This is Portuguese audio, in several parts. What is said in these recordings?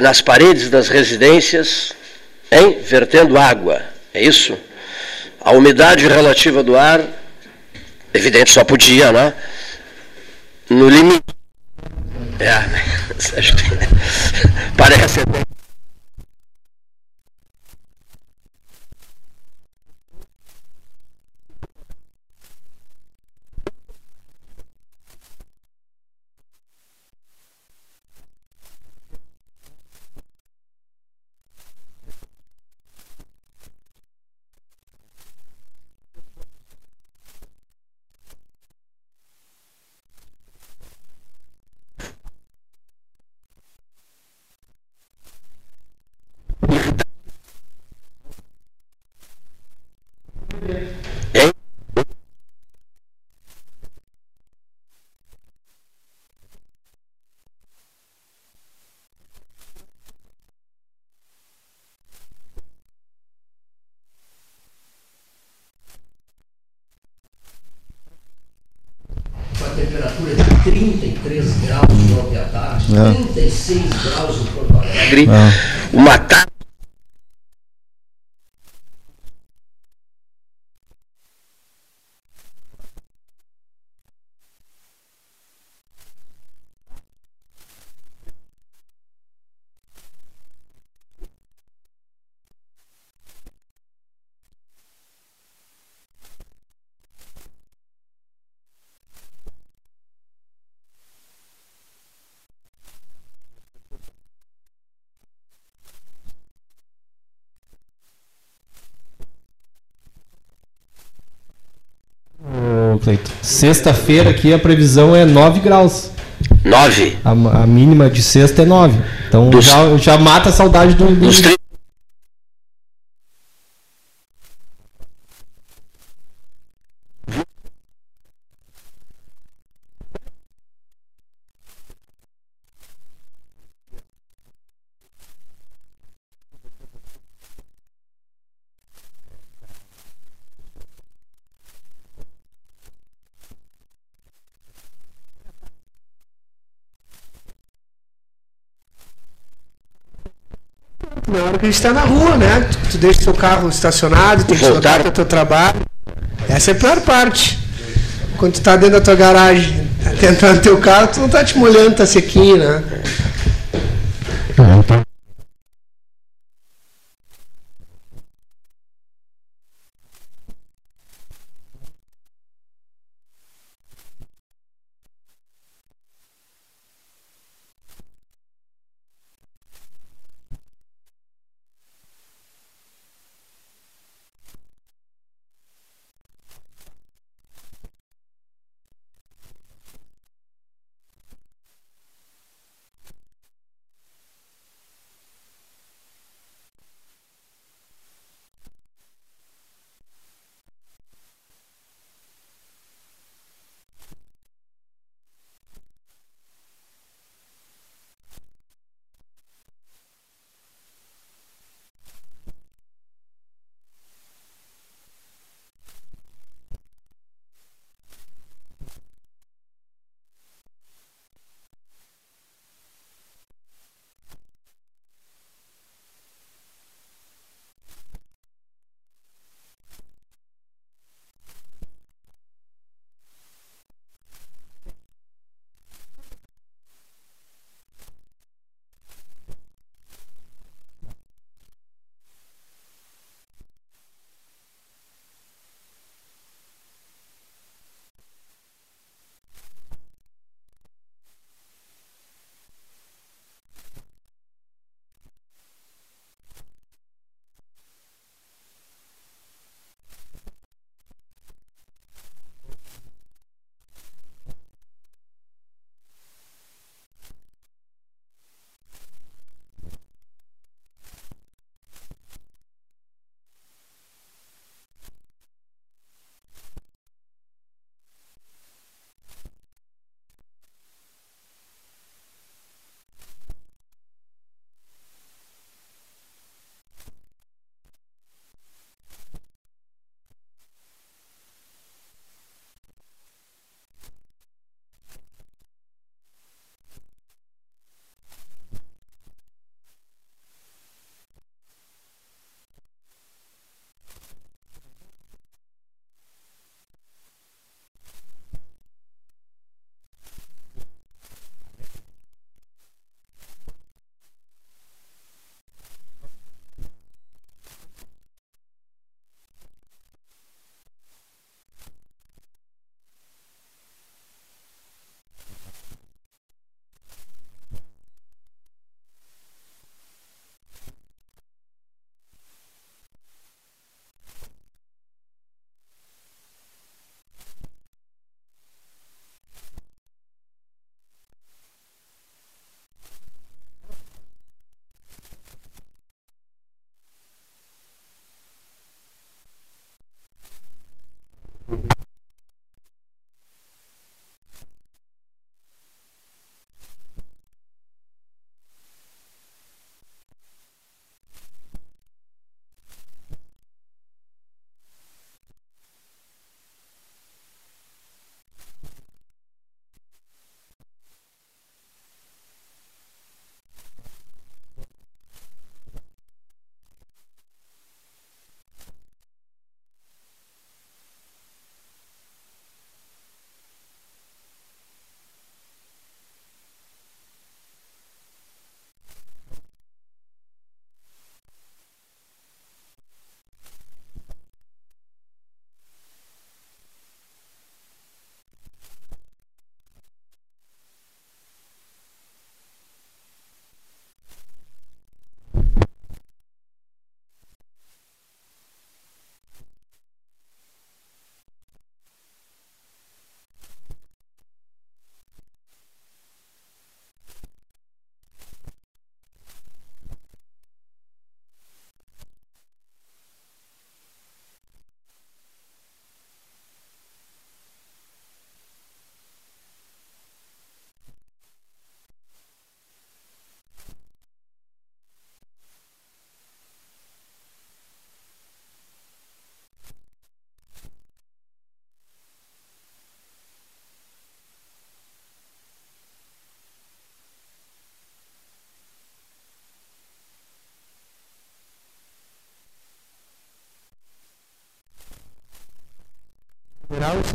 nas paredes das residências, hein? vertendo água. É isso? A umidade relativa do ar, evidente, só podia, né? No limite. É, parece até temperatura de 33 graus ontem à tarde, é. 36 graus em Porto Alegre, uma tarde Sexta-feira aqui a previsão é 9 graus. 9? A, a, mínima de sexta é 9. Então dos, já, já mata a saudade do. do... Dos 30 está na rua, né? Tu, tu deixa seu carro estacionado, tem que voltar para o teu trabalho. Essa é a pior parte. Quando tu tá dentro da tua garagem, tentando no teu carro, tu não tá te molhando, tá sequinho, né?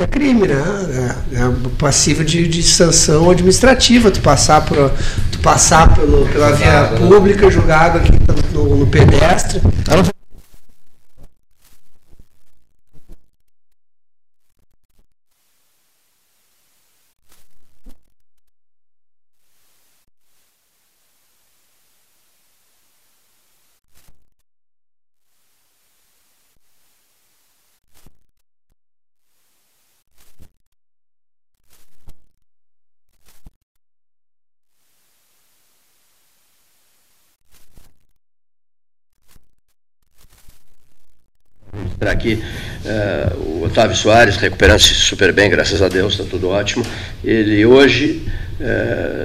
É crime, né? É, é passivo de, de sanção administrativa, tu passar, por, tu passar pelo, pela via né? pública, julgado aqui no, no pedestre. Registrar aqui uh, o Otávio Soares, recuperando-se super bem, graças a Deus, está tudo ótimo. Ele hoje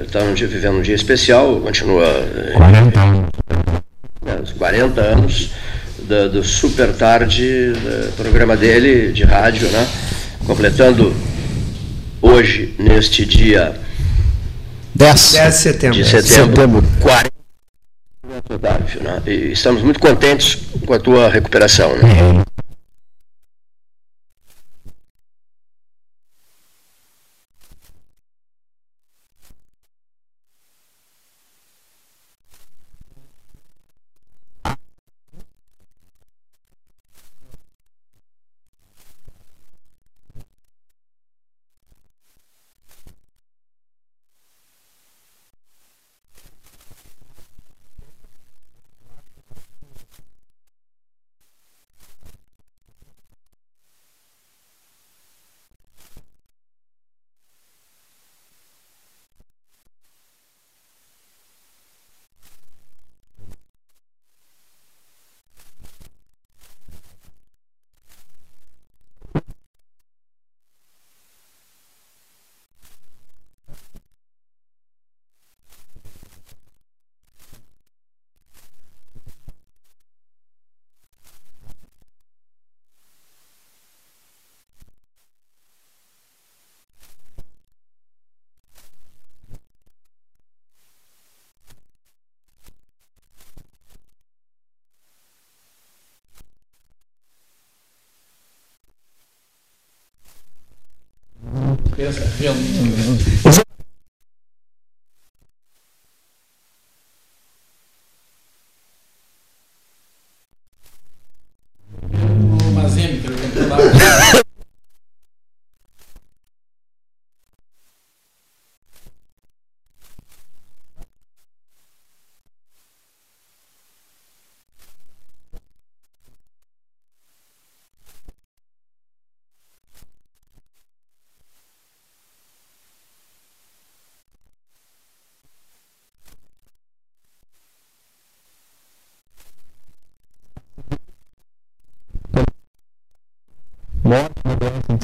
está uh, um vivendo um dia especial, continua. 40 anos. 40 anos do, do Super Tarde, do programa dele de rádio, né? completando hoje, neste dia 10, 10 de setembro. De setembro, 40 né? E estamos muito contentes com a tua recuperação. Né?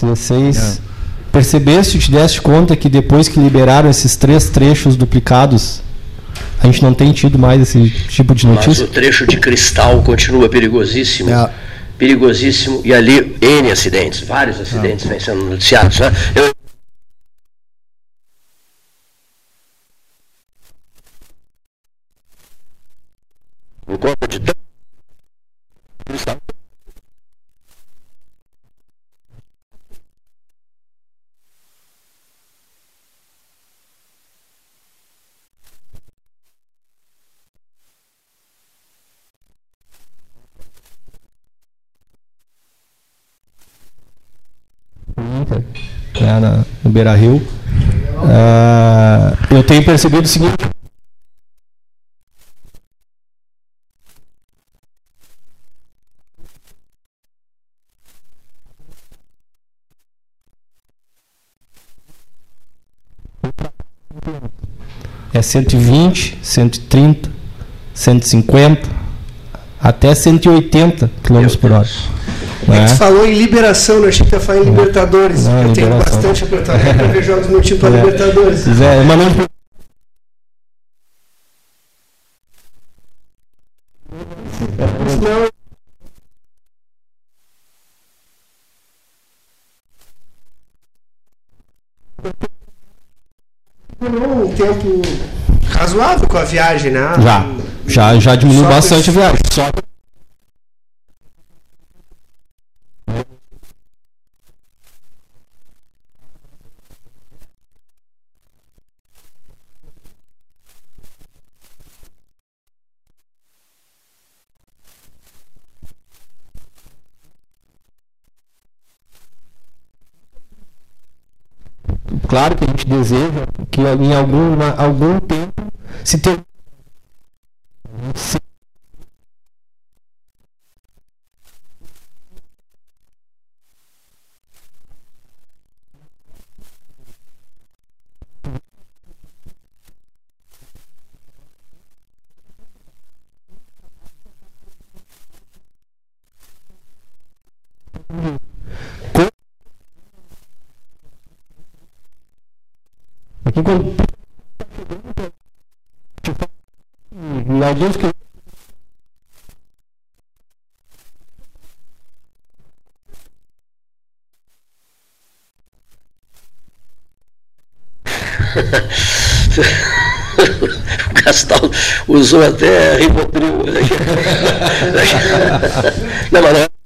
16. É. Percebeste, te deste conta que depois que liberaram esses três trechos duplicados, a gente não tem tido mais esse tipo de notícia? Mas o trecho de cristal continua perigosíssimo. É. Perigosíssimo, e ali N acidentes, vários acidentes é. sendo noticiados. Né? Eu no Beira Rio. Uh, eu tenho percebido o seguinte. É 120, 130, 150, até 180 km por hora. É. A gente falou em liberação, né? achei que ia falar em Libertadores. Não, eu tenho bastante apertamento para ver jogos no time para é. Libertadores. É, mas não... Não, um tempo razoável com a viagem, né? Já, já, já diminuiu bastante a viagem. Só Claro que a gente deseja que em algum, algum tempo se tenha Aqui quando alguns que o Gastal usou até Ribotril. não, mas não é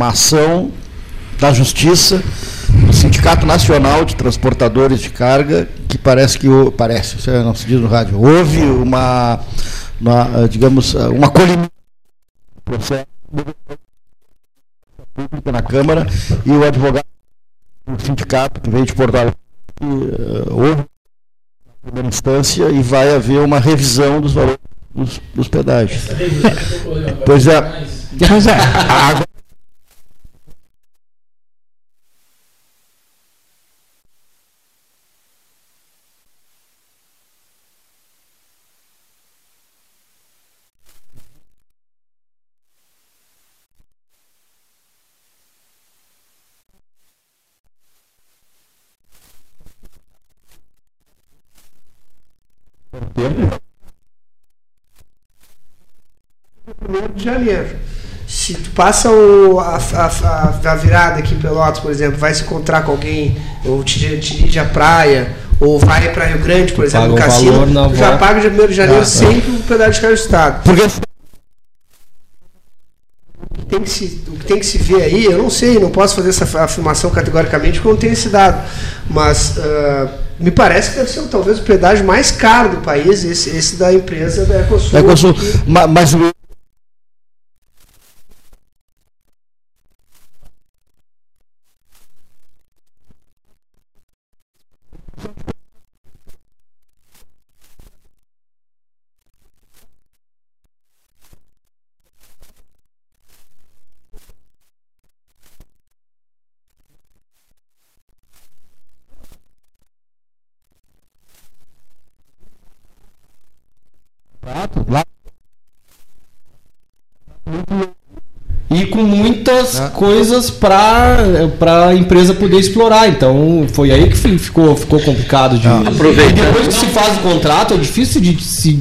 uma ação da Justiça do Sindicato Nacional de Transportadores de Carga, que parece que parece, isso não se diz no rádio, houve uma, uma digamos, uma colina processo pública na Câmara e o advogado do sindicato que veio de Porto Alegre uh, houve na primeira instância e vai haver uma revisão dos valores dos, dos pedágios. Pois é. Pois é. Agora, Primeiro de janeiro. Se tu passa o, a, a, a, virada aqui em Pelotas, por exemplo, vai se encontrar com alguém, ou te, te dirige à praia, ou vai para Rio Grande, por exemplo, no cassino, tu já paga de 1 de janeiro ah, sempre o pedágio de carro do Estado. Porque tem que se, o que tem que se ver aí, eu não sei, não posso fazer essa afirmação categoricamente porque eu não tenho esse dado, mas uh, me parece que deve ser talvez o pedágio mais caro do país, esse, esse da empresa da Ecosul. Da Ecosul. Mas, mas Lá. E com é. coisas para a empresa poder explorar. Então foi aí que ficou, ficou complicado de. Ah, aproveitar. depois que se faz o contrato, é difícil de se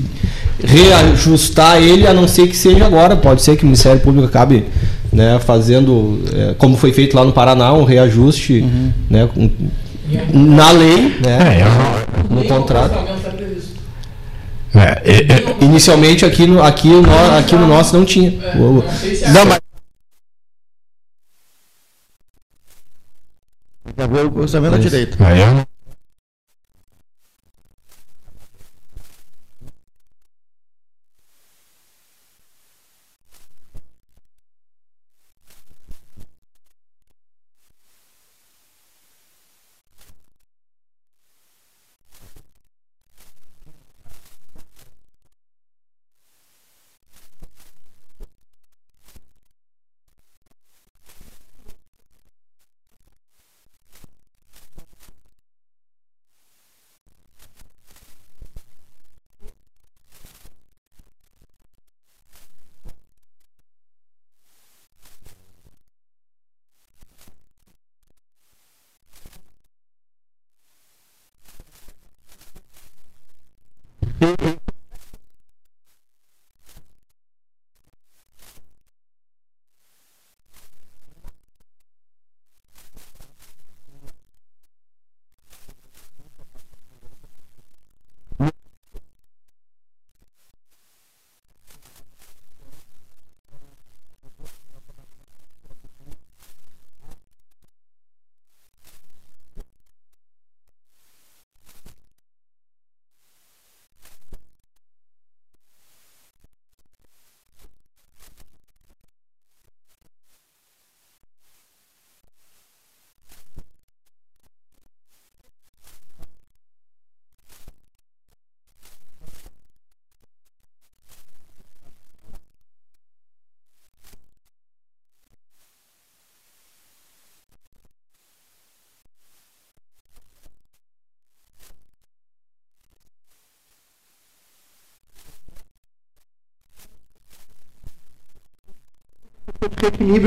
reajustar ele, a não ser que seja agora. Pode ser que o Ministério Público acabe né, fazendo, é, como foi feito lá no Paraná, um reajuste uhum. né, com, na lei, né, é, no contrato. É, é, é, inicialmente aqui no, aqui, no, aqui no nosso não tinha. Não, mas. Tá vendo o cruzamento à direita. Aí eu equilíbrio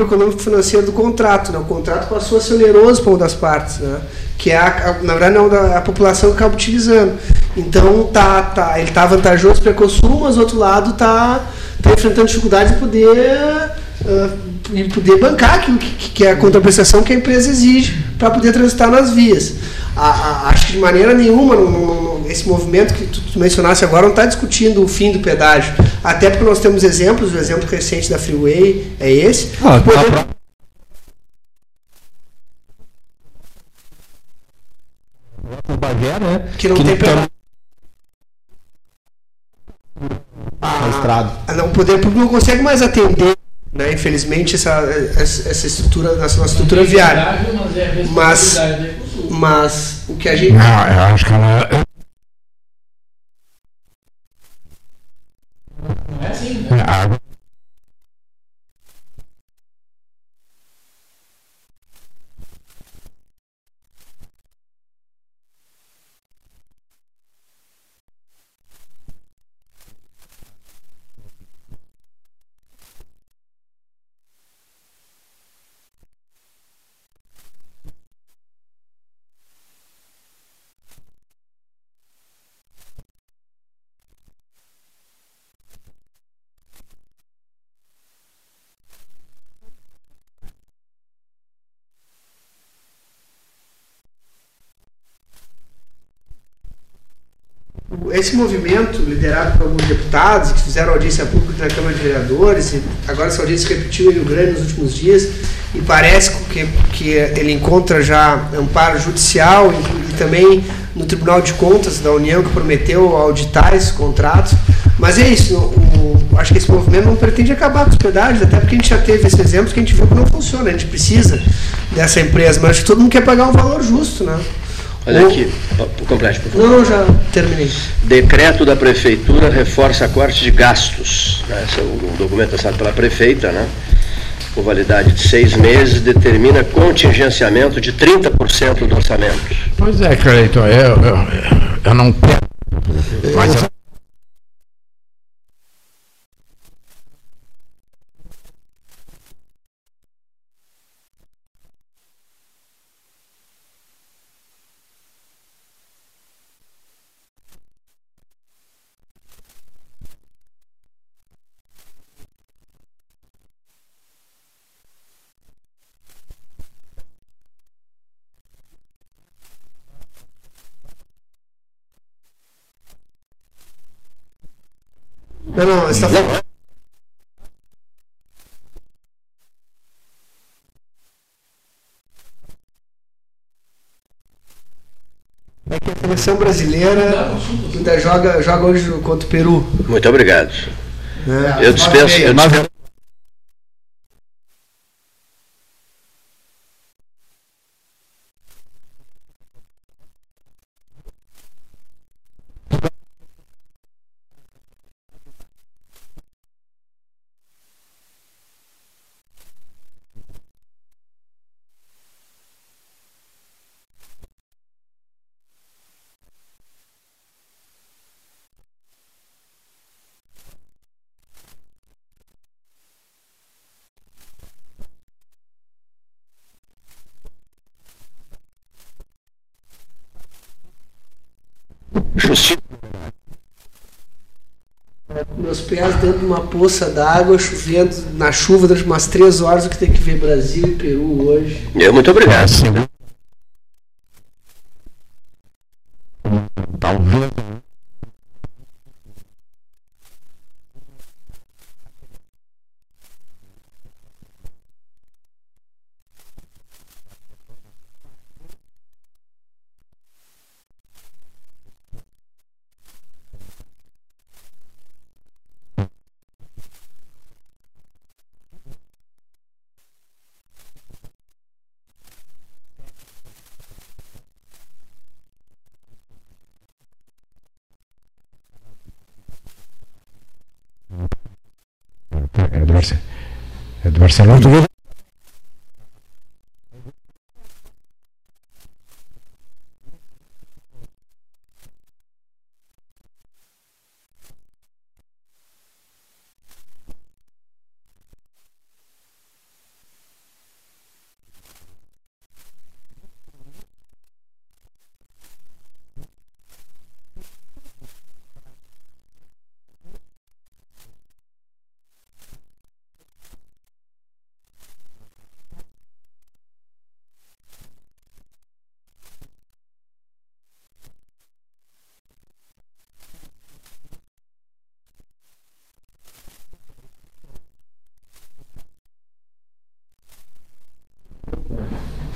econômico financeiro do contrato. Né? O contrato passou a ser oneroso para uma das partes, né? que é, a, na verdade, não, a população que acaba utilizando. Então, tá, tá, ele está vantajoso para o consumo, mas, do outro lado, está tá enfrentando dificuldades de poder, uh, poder bancar aquilo que, que é a contraprestação que a empresa exige para poder transitar nas vias. A, a, acho que de maneira nenhuma no, no, no, esse movimento que tu, tu mencionasse agora não está discutindo o fim do pedágio. Até porque nós temos exemplos, o exemplo recente da Freeway é esse. Ah, tá Bagé, né? Que não que tem pedágio. Ah, estrada. Ah, não, o poder público não consegue mais atender né? Infelizmente essa, essa, essa estrutura, nossa, nossa estrutura viária. Mas, mas o que a gente. Não, eu acho que ela. Não é assim, né? É, esse movimento, liderado por alguns deputados, que fizeram audiência pública na Câmara de Vereadores, e agora essa audiência repetiu em Rio Grande nos últimos dias, e parece que, que ele encontra já amparo judicial e, e também no Tribunal de Contas da União, que prometeu auditar esses contratos. Mas é isso, o, acho que esse movimento não pretende acabar com os pedágios, até porque a gente já teve esse exemplo que a gente viu que não funciona, a gente precisa dessa empresa, mas acho que todo mundo quer pagar um valor justo, né? Olha aqui, complete, por favor. Não, já terminei. Decreto da Prefeitura reforça a corte de gastos. Né? Esse é um documento assinado pela Prefeita, né? com validade de seis meses, determina contingenciamento de 30% do orçamento. Pois é, Cleiton, eu, eu, eu não quero. Mas eu Não, não, você tá falando. É que a seleção brasileira ainda joga, joga hoje contra o Peru. Muito obrigado. Né? Eu dispenso. Eu dispenso. Justiça. Meus pés dentro de uma poça d'água, chovendo na chuva durante umas três horas, o que tem que ver Brasil e Peru hoje. Eu, muito obrigado. Do, Barce... Barcelona.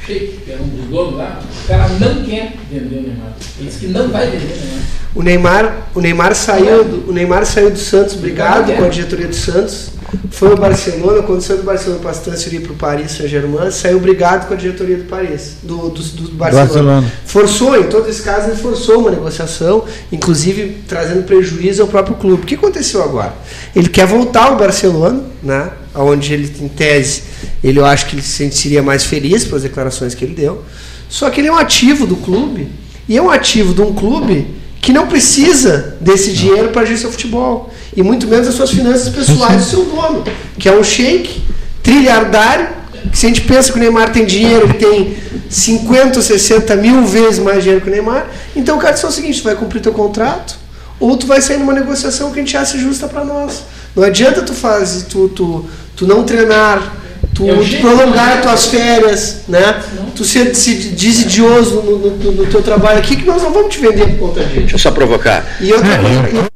Sheik, que era um dos donos lá, o cara não quer vender o Neymar. Ele disse que não vai vender o Neymar. O Neymar, o Neymar saiu do, o Neymar saiu do Santos, brigado com a diretoria do Santos. Foi ao Barcelona, quando saiu do Barcelona para se transferir para o Paris Saint-Germain, saiu brigado com a diretoria do Paris, do, do, do Barcelona. Barcelona. Forçou, em todos esses casos, ele forçou uma negociação, inclusive trazendo prejuízo ao próprio clube. O que aconteceu agora? Ele quer voltar ao Barcelona, né? Onde ele, em tese, ele eu acho que ele se sentiria mais feliz pelas declarações que ele deu. Só que ele é um ativo do clube, e é um ativo de um clube que não precisa desse dinheiro para agir seu futebol. E muito menos das suas finanças pessoais do seu dono, que é um shake trilhardário, que se a gente pensa que o Neymar tem dinheiro, ele tem 50 ou 60 mil vezes mais dinheiro que o Neymar, então o cara disse o seguinte, tu vai cumprir teu contrato, ou tu vai sair numa negociação que a gente acha justa para nós. Não adianta tu fazer, tu, tu, tu não treinar, tu, É prolongar tuas férias, né? Tu ser se desidioso no, no, no- teu trabalho aqui, que nós não vamos te vender por conta disso. Deixa eu só provocar. E outra coisa, e-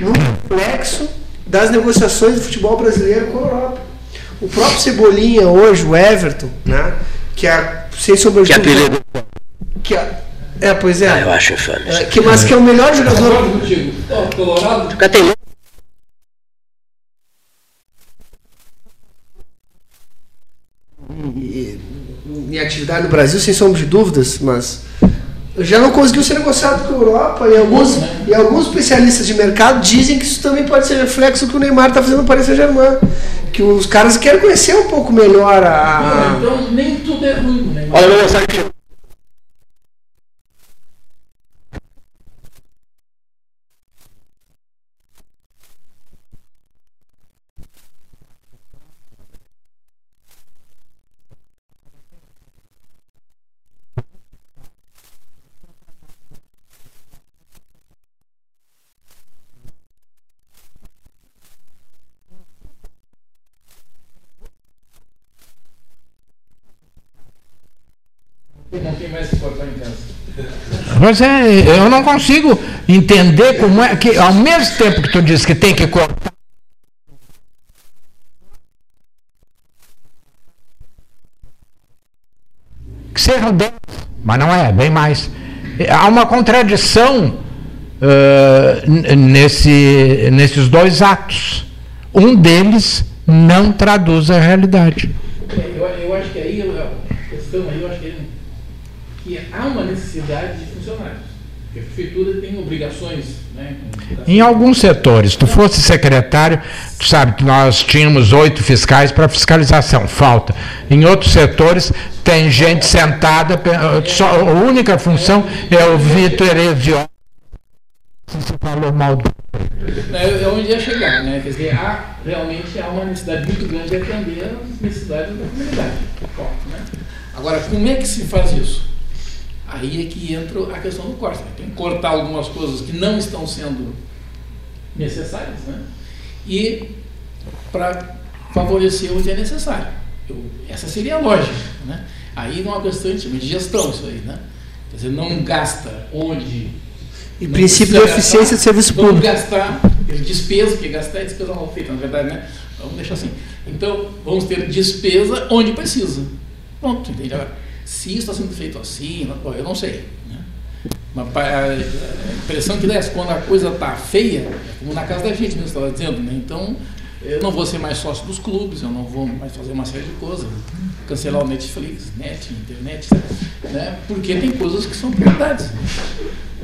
no reflexo das negociações do futebol brasileiro com a Europa. O próprio Cebolinha hoje, o Everton, né? Que é, sem sombra de Que que é, é, pois é, Ah, eu acho infame. é, que, mas que é o melhor jogador Concordo contigo. Ó, Colorado, em atividade no Brasil, sem sombra de dúvidas, mas já não conseguiu ser negociado com a Europa e alguns, e alguns especialistas de mercado dizem que isso também pode ser reflexo do que o Neymar está fazendo no Paris Saint-Germain. Que os caras querem conhecer um pouco melhor a. então nem tudo é ruim Neymar. Olha a minha mensagem que chegou. Não tem mais que cortar em casa. Mas é, eu não consigo entender como é que, ao mesmo tempo que tu diz que tem que cortar. Que sejam 10, mas não é, bem mais. Há uma contradição uh, nesse, nesses dois atos. Um deles não traduz a realidade. Eu, eu acho que aí a questão aí, eu acho que, que há uma necessidade de funcionários. Porque a prefeitura tem obrigações. Né, em alguns setores, tu fosse secretário, tu sabe que nós tínhamos oito fiscais para fiscalização, falta. Em outros setores, tem gente sentada, só, a única função é ouvir tu Erevió. Você falou mal do. É, é onde ia chegar, né? Quer dizer, há, realmente há uma necessidade muito grande de atender as necessidades da comunidade. Né? Agora, como é que se faz isso? Aí é que entra a questão do corte. Né? Tem que cortar algumas coisas que não estão sendo necessárias, né? E para favorecer onde é necessário. Eu, essa seria a lógica, né? Aí não é uma questão de gestão isso aí, né? Quer dizer, não gasta onde e não princípio de eficiência de serviço vamos público. gastar, despesa, porque gastar é despesa mal feita, na verdade, né? Vamos deixar assim. Então, vamos ter despesa onde precisa. Pronto, entende? Se isso está sendo feito assim, eu não sei. Né? Mas a impressão que dá é quando a coisa está feia, é como na casa da gente mesmo estava dizendo, né? Então, eu não vou ser mais sócio dos clubes, eu não vou mais fazer uma série de coisas, cancelar o Netflix, net, internet, né? porque tem coisas que são prioridades.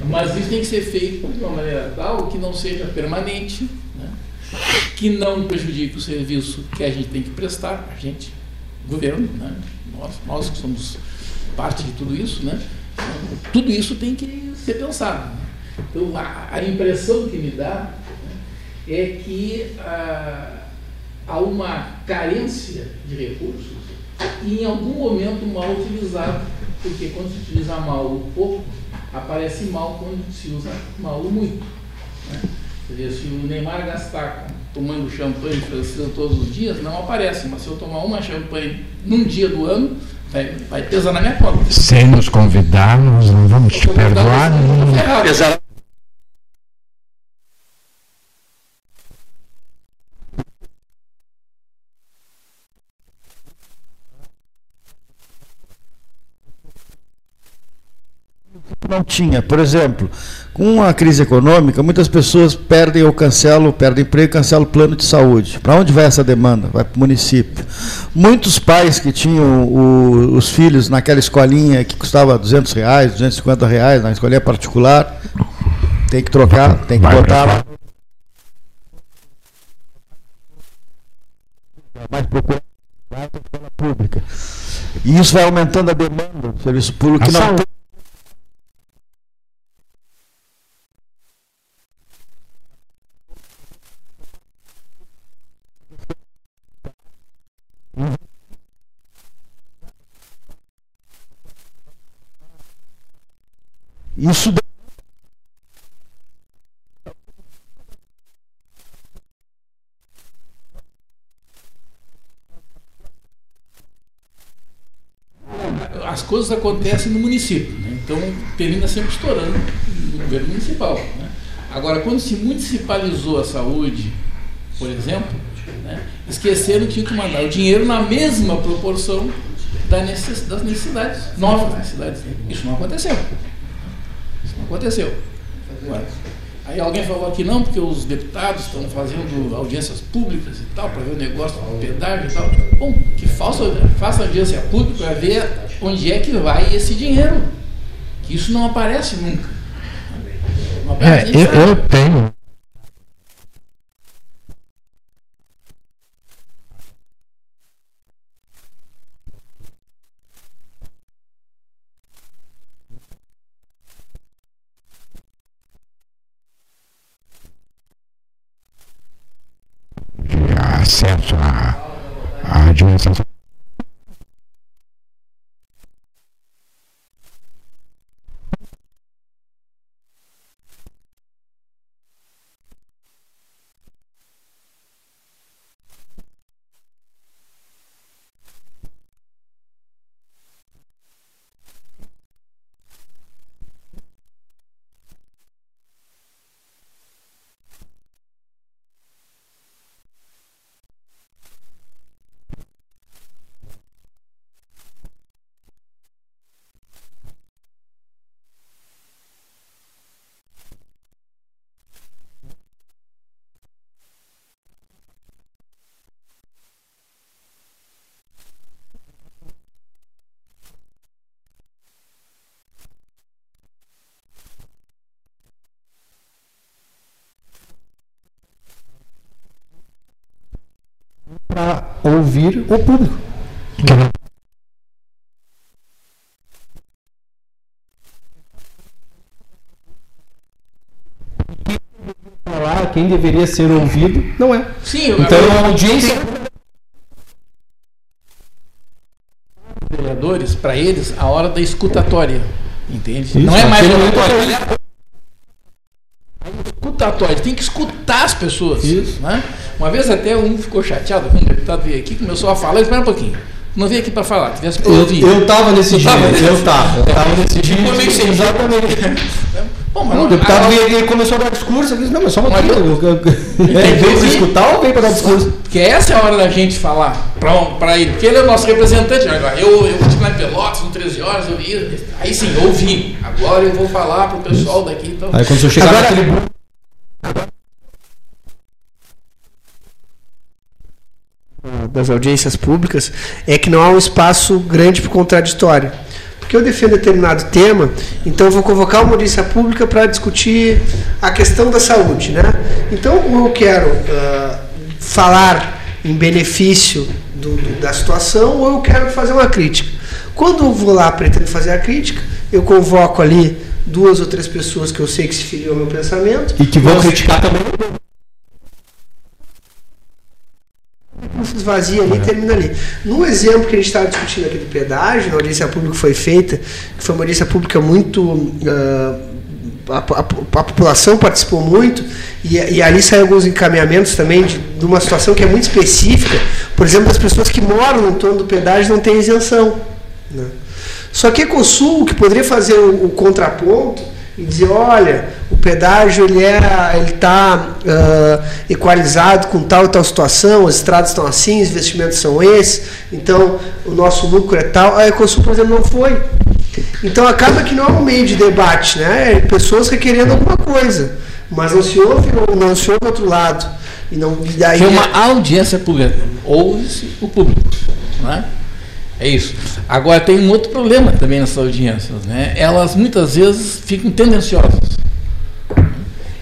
Mas isso tem que ser feito de uma maneira tal que não seja permanente, né? que não prejudique o serviço que a gente tem que prestar, a gente, governo, né? nós, nós que somos parte de tudo isso, né? Tudo isso tem que ser pensado. Né? Então, a, a, impressão que me dá né, é que ah, há uma carência de recursos e, em algum momento, mal utilizado, porque quando se utiliza mal o pouco, aparece mal quando se usa mal o muito. Né? Quer dizer, se o Neymar gastar tomando champanhe francesa todos os dias, não aparece, mas se eu tomar uma champanhe num dia do ano, vai, pesar na minha conta. Sem nos convidar, nós não vamos te perdoar. Não. Tinha. Por exemplo, com a crise econômica, muitas pessoas perdem ou cancelam, perdem emprego e cancelam o plano de saúde. Para onde vai essa demanda? Vai para o município. Muitos pais que tinham o, os filhos naquela escolinha que custava 200 reais, 250 reais, na escolinha particular, tem que trocar, tem que botar lá. Mais escola pública. E isso vai aumentando a demanda do serviço público que não tem Isso as coisas acontecem no município, né? então termina sempre estourando no governo municipal. Né? Agora, quando se municipalizou a saúde, por exemplo, né, esqueceram que tinha que mandar o dinheiro na mesma proporção das necessidades, novas necessidades. Isso não aconteceu. Aconteceu. Aí alguém falou aqui não, porque os deputados estão fazendo audiências públicas e tal, para ver o negócio do pedágio e tal. Bom, que faça, faça audiência pública para ver onde é que vai esse dinheiro. Que isso não aparece nunca. Não aparece, é, eu, eu tenho ouvir o público. Falar quem deveria ser ouvido não é. Sim, eu- Então a audiência. vereadores, para eles, a hora da escutatória. Entende? Isso, não é mais oratória. é Escutatória, tem que escutar as pessoas. Isso. Né? Uma vez até um ficou chateado, um deputado veio aqui, começou a falar, espera um pouquinho. Não veio aqui para falar, tivesse para Eu, ouvir. eu tava nesse dia. Eu tava. Eu tava nesse dia. Ficou meio sem Exatamente. Bom, mas Não, o deputado veio aqui e começou a dar discurso. Eu disse, não, mas só uma coisa. É, veio pra escutar ou veio pra dar discurso? Porque essa é a hora da gente falar para ele, porque ele é o nosso representante. Agora, eu, eu estive lá em Pelotas, no 13 horas, eu vi, aí sim, eu ouvi. Agora eu vou falar pro pessoal daqui. Então, Aí quando você chegar Agora- naquele das audiências públicas é que não há um espaço grande para o contraditório. Porque eu defendo determinado tema, então eu vou convocar uma audiência pública para discutir a questão da saúde. Né? Então, ou eu quero ah, falar em benefício do- do- da situação, ou eu quero fazer uma crítica. Quando eu vou lá pretendo fazer a crítica, eu convoco ali duas ou três pessoas que eu sei que se filiam ao meu pensamento. E que vão criticar também. Se esvazia ali e termina ali. No exemplo que a gente estava discutindo aqui do pedágio, na audiência pública foi feita, que foi uma audiência pública muito. ah, a, a- a população participou muito e, e ali saem alguns encaminhamentos também de, de uma situação que é muito específica. Por exemplo, as pessoas que moram no entorno do pedágio não têm isenção. né? Só que a Ecosul, que poderia fazer o, o contraponto e dizer, olha, pedágio ele é, ele está equalizado com tal e tal situação, as estradas estão assim, os investimentos são esses, então o nosso lucro é tal. A Ecosul, por exemplo, não foi. Então acaba que não é um meio de debate, né? É pessoas requerendo alguma coisa, mas não se ouve, não se ouve outro lado. E não, e daí que é uma audiência pública. Ouve-se o público. Né? É isso. Agora tem um outro problema também nessas audiências. Né? Elas muitas vezes ficam tendenciosas.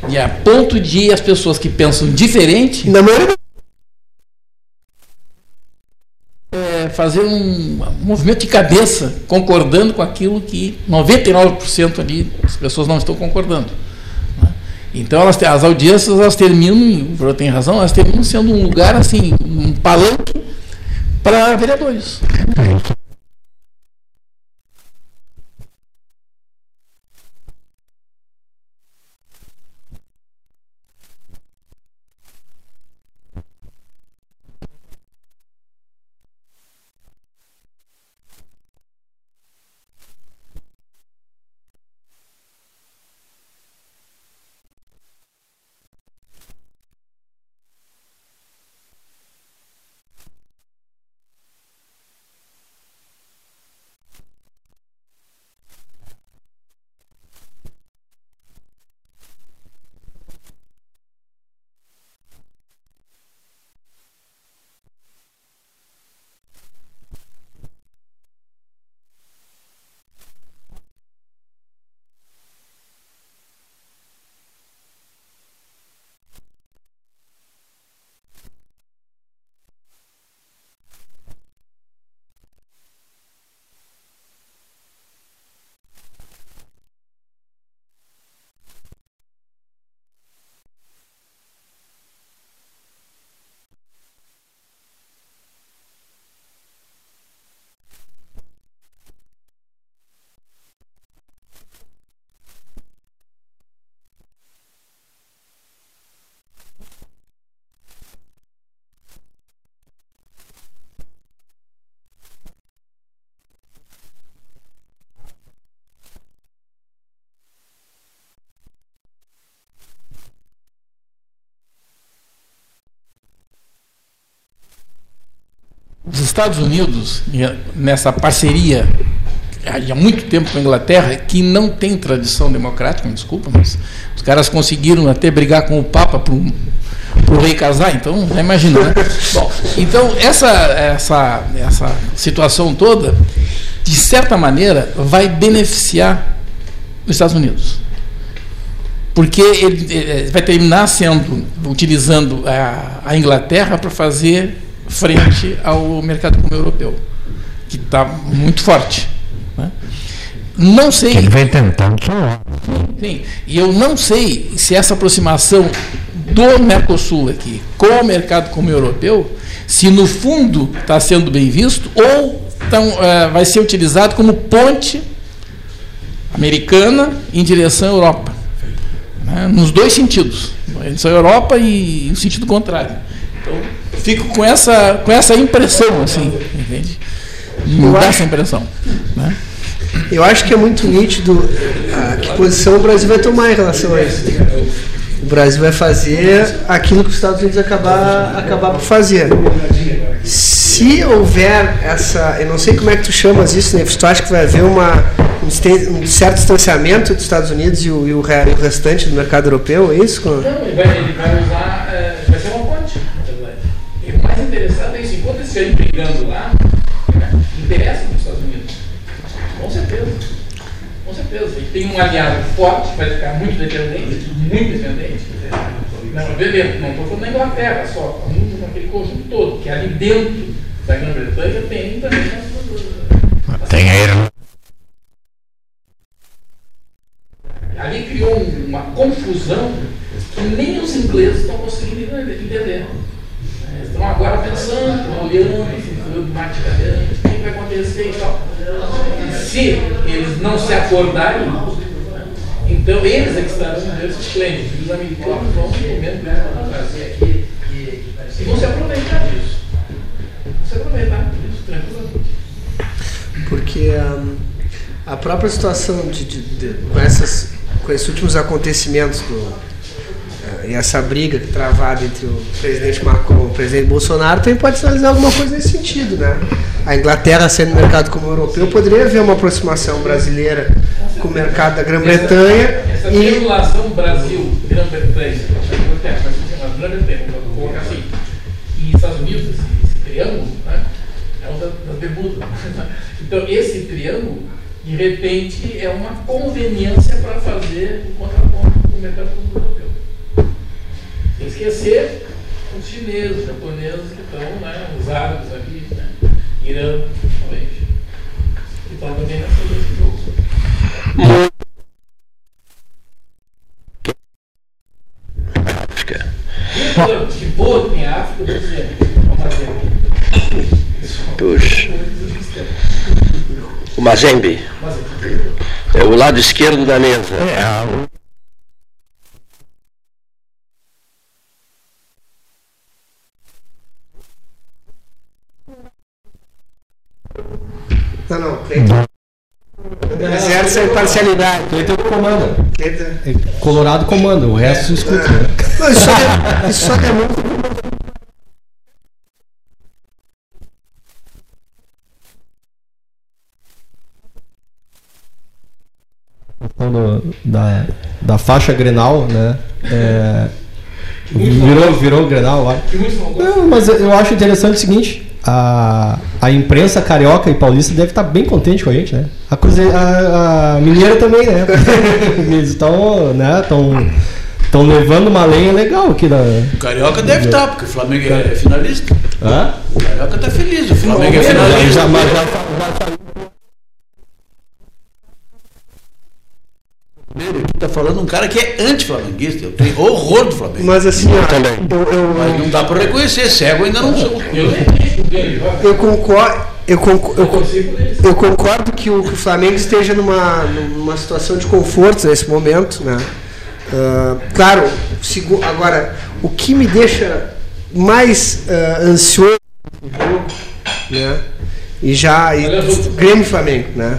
E a ponto de as pessoas que pensam diferente na maioria é, fazer um, um movimento de cabeça concordando com aquilo que 99% ali as pessoas não estão concordando. né? Então elas, as audiências elas terminam, o Bruno tem razão, elas terminam sendo um lugar assim, um palanque para vereadores. Estados Unidos, nessa parceria há muito tempo com a Inglaterra, que não tem tradição democrática, me desculpa, mas os caras conseguiram até brigar com o Papa para o rei casar, então já imagina, né? Bom, então essa, essa, essa situação toda, de certa maneira, vai beneficiar os Estados Unidos. Porque ele, ele vai terminar sendo, utilizando a, a Inglaterra para fazer frente ao mercado comum europeu, que está muito forte. Né? Não sei. Ele vem tentando Sim, e eu não sei se essa aproximação do Mercosul aqui com o mercado comum europeu, se no fundo está sendo bem visto ou tão, é, vai ser utilizado como ponte americana em direção à Europa. Né, nos dois sentidos, em direção à Europa e no sentido contrário. Então, fico com essa, com essa impressão, assim, entende? Me dá essa impressão. Né? Eu acho que é muito nítido a que posição o Brasil vai tomar em relação a isso. O Brasil vai fazer aquilo que os Estados Unidos acabar, acabar por fazer. Se houver essa. Eu não sei como é que tu chamas isso, né? Tu acha que vai haver uma, um certo distanciamento dos Estados Unidos e o, e o, o restante do mercado europeu? É isso? Não, ele vai, ele vai usar. Tem um aliado forte, vai ficar muito dependente, muito dependente. Não, beleza, não estou falando da Inglaterra só, falando naquele conjunto todo, que ali dentro da Grã-Bretanha tem também as, Tem a Irlanda. Ali criou uma confusão que nem os ingleses estão conseguindo entender. Eles estão agora pensando, olhando, assim, pragmaticamente, o que vai acontecer e tal. Se eles não se acordarem, então eles é que estarão nesse esplêndido. Os americanos vão comendo para aqui e vão se aproveitar disso. Vão se aproveitar disso tranquilamente. Porque um, a própria situação de, de, de, com, essas, com esses últimos acontecimentos do, e essa briga travada entre o presidente Macron e o presidente Bolsonaro também pode sinalizar alguma coisa nesse sentido, né? A Inglaterra sendo mercado como europeu, poderia haver uma aproximação brasileira com o mercado da Grã-Bretanha. Essa, essa e triangulação Brasil-Grã-Bretanha, Grã-Bretanha, colocar assim, e Estados Unidos, esse, esse triângulo, né, é um das, das bermudas. Então, esse triângulo, de repente, é uma conveniência para fazer o contraponto com o mercado europeu. Sem esquecer os chineses, os japoneses que estão, né, os árabes ali, né, Irã, principalmente, que estão também nessa desse jogo. Boa tem a África, fazer Puxa. O Mazembe. É o lado esquerdo da mesa. Não, não, Cleiton. Exerce a imparcialidade. Cleiton comanda. Cleiton. Colorado comanda, o resto escuta. né? Não, isso só, de- isso só demonstra. do- da, da faixa Grenal, né? É, virou, virou Grenal lá. Não, mas eu acho interessante o seguinte. A, a imprensa carioca e paulista deve estar bem contente com a gente, né? A, cruze, a, a mineira também, né? Eles estão né, tão, tão levando uma lenha legal aqui da. O Carioca deve estar, porque o Flamengo é finalista. Hã? O Carioca está feliz, o Flamengo é finalista. já, mas já, já, Está falando um cara que é anti-flamenguista. Eu tenho horror do Flamengo. Mas assim, eu, Mas não dá para reconhecer, cego ainda não sou. eu concordo. Eu, concordo, eu, con- eu concordo que o, Flamengo esteja numa, numa situação de conforto nesse momento, né? Ah, claro, segu- agora, o que me deixa mais ah, ansioso né? E já. E, Grêmio Flamengo, né?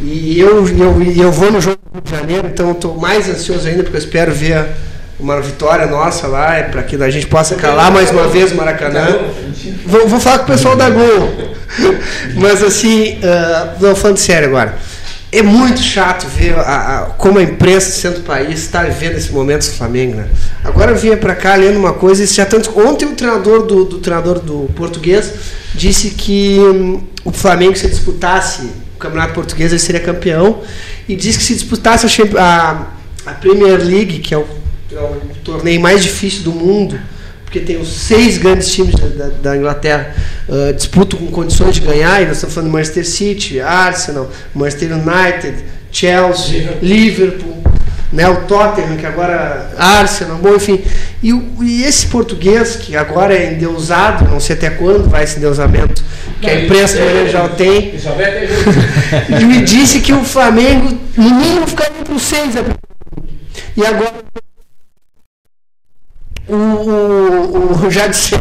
E eu, eu, eu vou no jogo do Rio de Janeiro, então estou mais ansioso ainda, porque eu espero ver uma vitória nossa lá, para que a gente possa calar mais uma vez o Maracanã. Vou, vou falar com o pessoal da Gol. Mas assim, ah, não, falando sério agora. É muito chato ver a- a- como a imprensa do centro do país está vivendo esse momento do Flamengo, né? Agora eu vinha para cá lendo uma coisa, e já tanto ontem o treinador do, do treinador do português disse que hum, o Flamengo se disputasse o Campeonato Português ele seria campeão e disse que se disputasse a, a Premier League, que é o, é o torneio mais difícil do mundo, porque tem os seis grandes times da, da- da Inglaterra uh, disputam com condições de ganhar, e nós estamos falando de Manchester City, Arsenal, Manchester United, Chelsea, Liverpool, né, o Tottenham, que agora Arsenal, bom, enfim. E, e esse português, que agora é endeusado, não sei até quando vai esse endeusamento, que a imprensa já tem, até jeito. e me disse que o Flamengo, no mínimo, ficaria os seis. E agora. O, o, o já disse.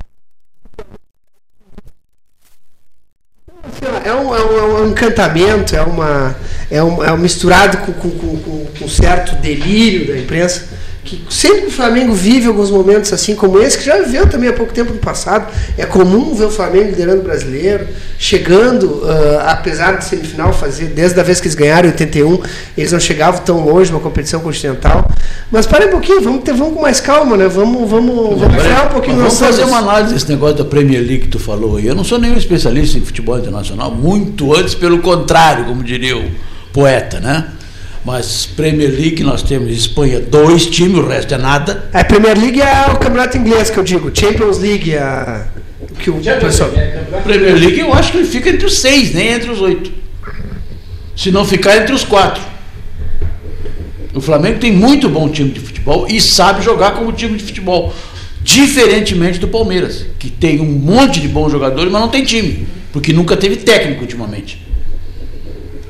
É um, é, um, é um encantamento, é uma. É um, é um misturado com, com, com, com- com certo delírio da imprensa. Que sempre o Flamengo vive alguns momentos assim como esse, que já viveu também há pouco tempo no passado, é comum ver o Flamengo liderando o brasileiro, chegando, ah, apesar de semifinal fazer, desde a vez que eles ganharam em 81, eles não chegavam tão longe numa competição continental. Mas para um pouquinho, vamos, ter, vamos com mais calma, né? Vamos, vamos, vamos frear um pouquinho vamos fazer somos- uma análise desse negócio da Premier League que tu falou aí. Eu não sou nenhum especialista em futebol internacional, muito antes, pelo contrário, como diria o poeta, né? Mas Premier League nós temos Espanha dois times, o resto é nada. A Premier League é o campeonato inglês que eu digo, Champions League é a, o que o pessoal. Premier League eu acho que ele fica entre os seis, nem entre os oito. Se não ficar entre os quatro. O Flamengo tem muito bom time de futebol e sabe jogar como time de futebol. Diferentemente do Palmeiras, que tem um monte de bons jogadores, mas não tem time. Porque nunca teve técnico ultimamente.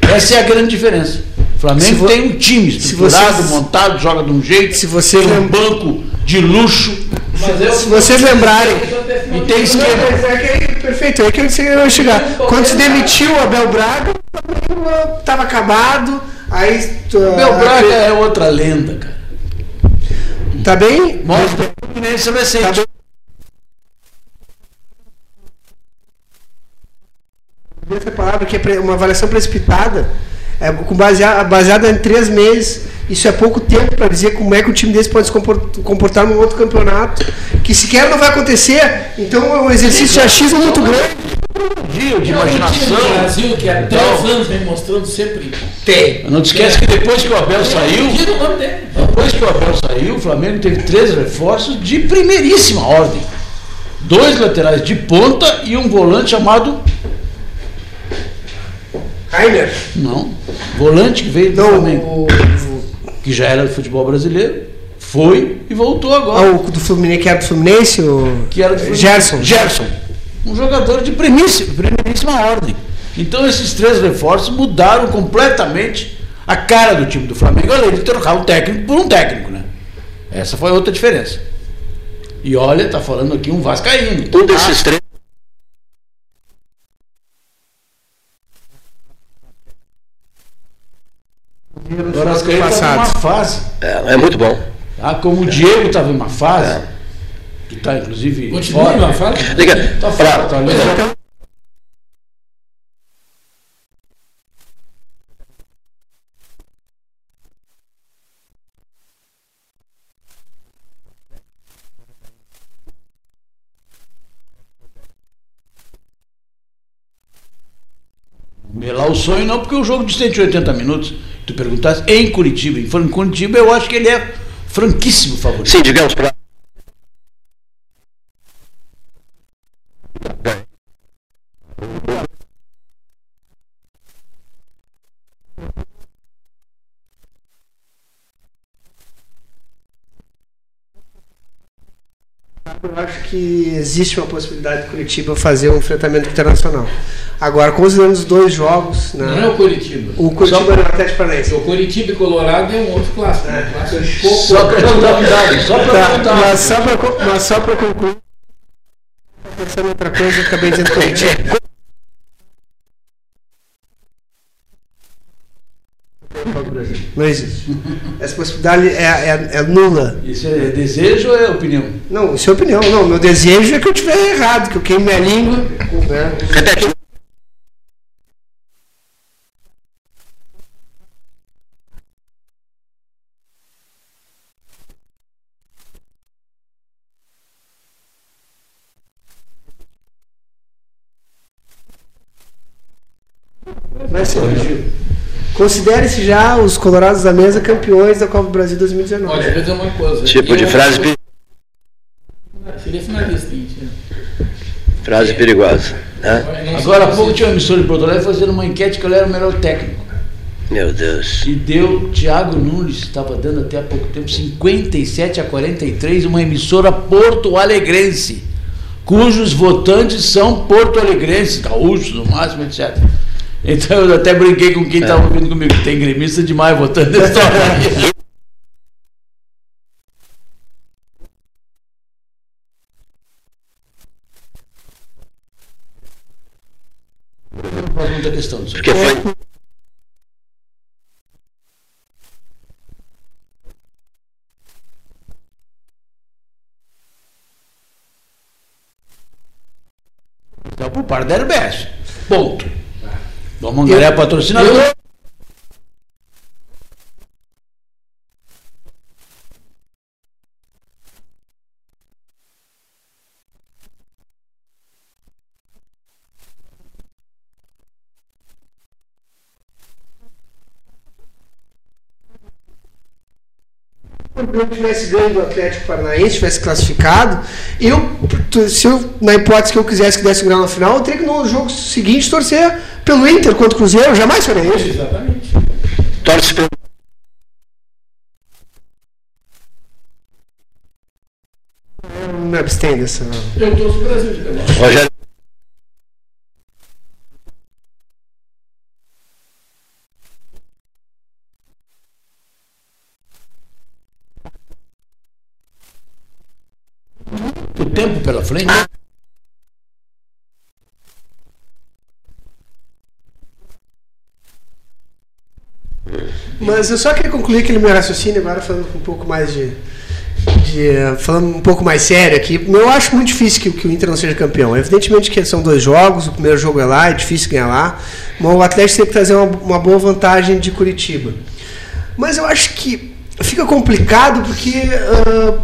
Essa é a grande diferença. Flamengo Se vo- tem um time se estruturado, vocês- montado, joga de um jeito, Se vocês tem um banco de luxo Mas eu, Se vocês lembrarem. e tem esquema. é que aí, perfeito, é que eu sei que eu ia chegar. Quando se demitiu o Abel Braga, estava acabado, aí. Abel Braga é outra lenda, cara. Tá bem? Mostra o Fluminense recente. Tá bem. Essa palavra que é uma avaliação precipitada, é, com baseada, baseada em três meses. Isso é pouco tempo para dizer como é que o time desse pode se compor- comportar num outro campeonato, que sequer não vai acontecer. Então é um exercício de achismo muito grande. Dia de imaginação. no Brasil que há três anos vem mostrando sempre. Tem. Não te esquece que depois que o Abel saiu, depois que o Abel saiu, o Flamengo teve três reforços de primeiríssima ordem. Dois laterais de ponta e um volante chamado. Rainer? Não. Volante que veio do Não, Flamengo. o, Que já era do futebol brasileiro. Foi e voltou ah, agora. o do Fluminense, que era do Fluminense, o que era do Fluminense. Gerson. Gerson. Um jogador de primíssima, primeiríssima ordem. Então esses três reforços mudaram completamente a cara do time do Flamengo, além de trocar um técnico por um técnico, né? Essa foi outra diferença. E olha, tá falando aqui um Vascaíno. Um desses três. Agora o Vascaíno tá passado. numa fase. É, é muito bom. Tá? Como o Diego estava em uma fase, que está inclusive. Continua fora. numa fase? Diga, Tá fora, tá é. Melar o sonho não, porque o jogo de 180 minutos, tu perguntasse em Curitiba, em Curitiba eu acho que ele é franquíssimo favorito. sim, digamos para. Eu acho que existe uma possibilidade de Curitiba fazer um enfrentamento internacional. Agora, considerando os dois jogos, Não é né? o Curitiba. o Curitiba e o Atlético Paranaense. O Curitiba e Colorado é um outro clássico. né? Um clássico. Só para contar só para Tá, contar. mas só para mas só para concluir, pensando em outra coisa, eu acabei dizendo Curitiba. Não existe. Essa possibilidade é, é, é nula. Isso é desejo ou é opinião? Não, isso é opinião. Não, meu desejo é que eu tiver errado, que eu queime minha língua. Né? Repete. Vai ser. Considere-se já os Colorados da Mesa campeões da Copa do Brasil 2019. Olha, eu vou dizer uma coisa. Tipo de frase. Seria finalizar Frase perigosa. Né? Agora há pouco tinha uma emissora de Porto Alegre fazendo uma enquete que ele era o melhor técnico. Meu Deus. E deu, Thiago Nunes estava dando até há pouco tempo 57 a 43, uma emissora porto-alegrense, cujos votantes são porto-alegrenses, gaúchos no máximo, etc. Então eu até brinquei com quem estava ouvindo comigo, tem gremista demais votando. Pergunta a questão. Porque foi. Então, por parte da Herbest. Ponto. Vamos angariar patrocinador. Se o Bruno tivesse ganho do Atlético Paranaense, tivesse classificado, eu, se eu, na hipótese que eu quisesse que desse um grau na final, eu teria que no jogo seguinte torcer pelo Inter contra o Cruzeiro, eu jamais faria isso. Exatamente. Torce pelo. Eu não me abstenho dessa. Eu torço o Brasil de Pelotas. Rogério. O tempo pela frente. Mas eu só queria concluir aquele meu raciocínio agora falando um pouco mais de. de, eh, falando um pouco mais sério aqui. Eu acho muito difícil que, que o Inter não seja campeão. Evidentemente que são dois jogos, o primeiro jogo é lá, é difícil ganhar lá. Mas o Atlético tem que trazer uma, uma boa vantagem de Curitiba. Mas eu acho que fica complicado porque ah,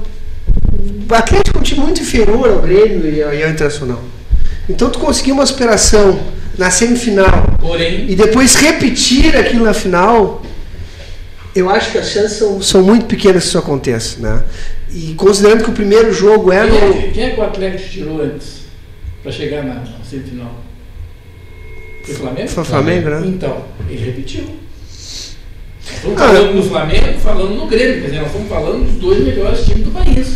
o Atlético é um time muito inferior ao Grêmio e ao, e ao Internacional. Então tu conseguir uma superação na semifinal Porém, e depois repetir aquilo na final, eu acho que as chances são, são muito pequenas que isso aconteça. Né? E considerando que o primeiro jogo é quem é, no. que- quem é que o Atlético tirou antes para chegar na, na semifinal? Foi o Flamengo? Foi o Flamengo, né? Então, ele repetiu. Estamos Ah, falando no Flamengo, falando no Grêmio, quer dizer, nós estamos falando dos dois melhores times do país.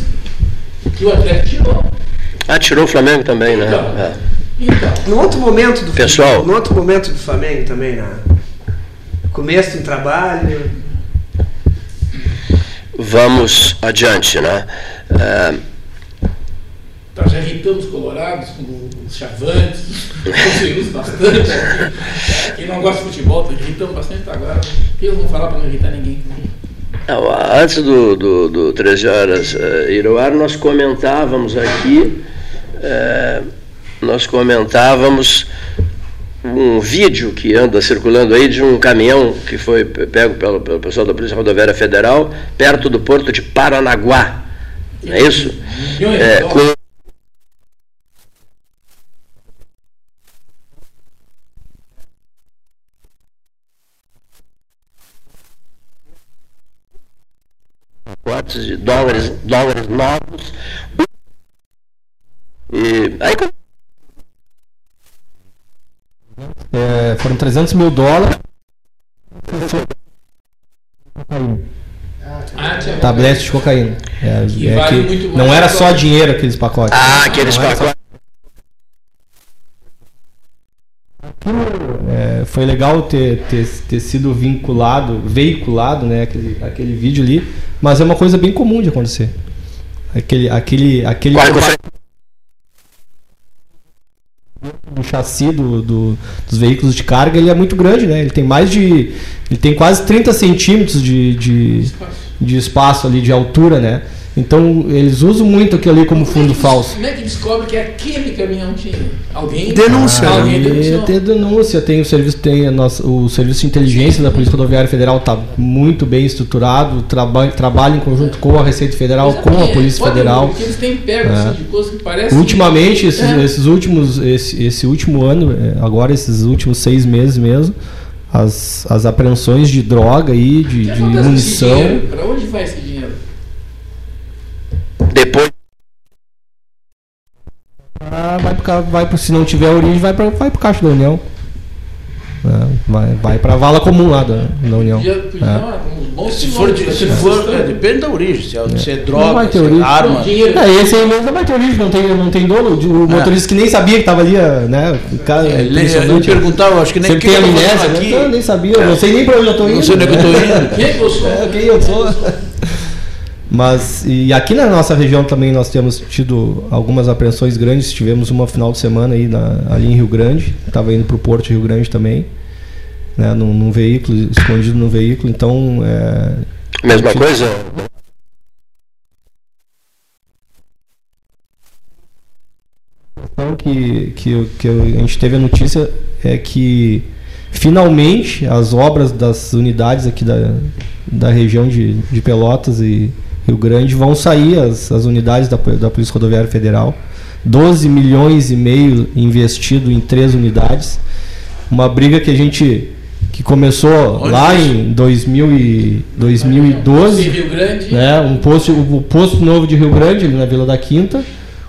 Que o Atlético tirou. Ah, tirou o Flamengo também, né? Então. É. Então, No outro momento do Pessoal. No outro momento do Flamengo também, né? Começo do trabalho. Vamos adiante, né? É, nós já irritamos os colorados com os chavantes, conseguimos bastante. Quem não gosta de futebol, tá irritamos bastante agora. O que eles vão falar para não irritar ninguém? Antes do, do, do 13 horas eh, ir ao ar, nós comentávamos aqui, eh, nós comentávamos um vídeo que anda circulando aí de um caminhão que foi pe- pego pelo, pelo pessoal da Polícia Rodoviária Federal, perto do porto de Paranaguá. Não é isso? De É, com pacotes de dólares, dólares novos. E aí É, foram 300 mil dólares. Ah, tinha- Tablete de cocaína. É, Que é vale que muito mais não era só dinheiro aqueles pacotes. Ah, aqueles Não pacotes. É, foi legal ter, ter, ter sido vinculado, veiculado, né, aquele, aquele vídeo ali, mas é uma coisa bem comum de acontecer. Aquele, aquele, aquele chassi do, do- dos veículos de carga ele é muito grande, né? Ele tem mais de. Ele tem quase 30 centímetros de, de, de espaço ali, de altura, né? Então eles usam muito aquilo ali como fundo falso. Como é que descobre que aquele caminhão tinha? Alguém? Denúncia, Ah, alguém denunciou. tem denúncia, tem o serviço, tem a nossa, o serviço de inteligência da Polícia Rodoviária Federal está muito bem estruturado, traba, trabalha em conjunto com a Receita Federal, Mas é com a Polícia pode- Federal. porque eles têm pego É. assim, de coisas que parecem. Ultimamente, esses, É. esses últimos, esse, esse último ano, é, agora esses últimos seis meses mesmo, as, as apreensões de droga aí, de, de munição. Pra onde vai esse dinheiro? Depois, Ah, vai pro, vai pro, se não tiver origem, vai para vai pro caixa da União. É, vai vai para a vala comum lá da, da União. Podia, podia É. Se for, de- se for é, depende da origem, se é, se é Não droga, vai ter se é arma. Dinheiro. É, esse aí mesmo não vai ter origem, não tem, não tem dono. O motorista que nem sabia que tava ali, né? O cara, É, ele- ele impressionante. perguntava, acho que nem que tem amnésia, né? aqui. Eu nem sabia, eu não sei nem pra onde eu tô indo. Não sei onde é que eu tô né? indo. Quem que eu sou? É, quem eu sou. Mas, e aqui na nossa região também nós temos tido algumas apreensões grandes. Tivemos uma final de semana aí na, ali em Rio Grande, estava indo para o Porto Rio Grande também, né, num, num veículo, escondido no veículo. Então, é, Mesma coisa? questão que, que, que a gente teve a notícia é que finalmente as obras das unidades aqui da, da região de, de Pelotas e Rio Grande vão sair, as, as unidades da, da Polícia Rodoviária Federal. 12 milhões e meio investido em três unidades. Uma briga que a gente que começou Onde lá isso? em 2000 e, 2012 Em Rio Grande. né? Um posto, o, o posto novo de Rio Grande, ali na Vila da Quinta,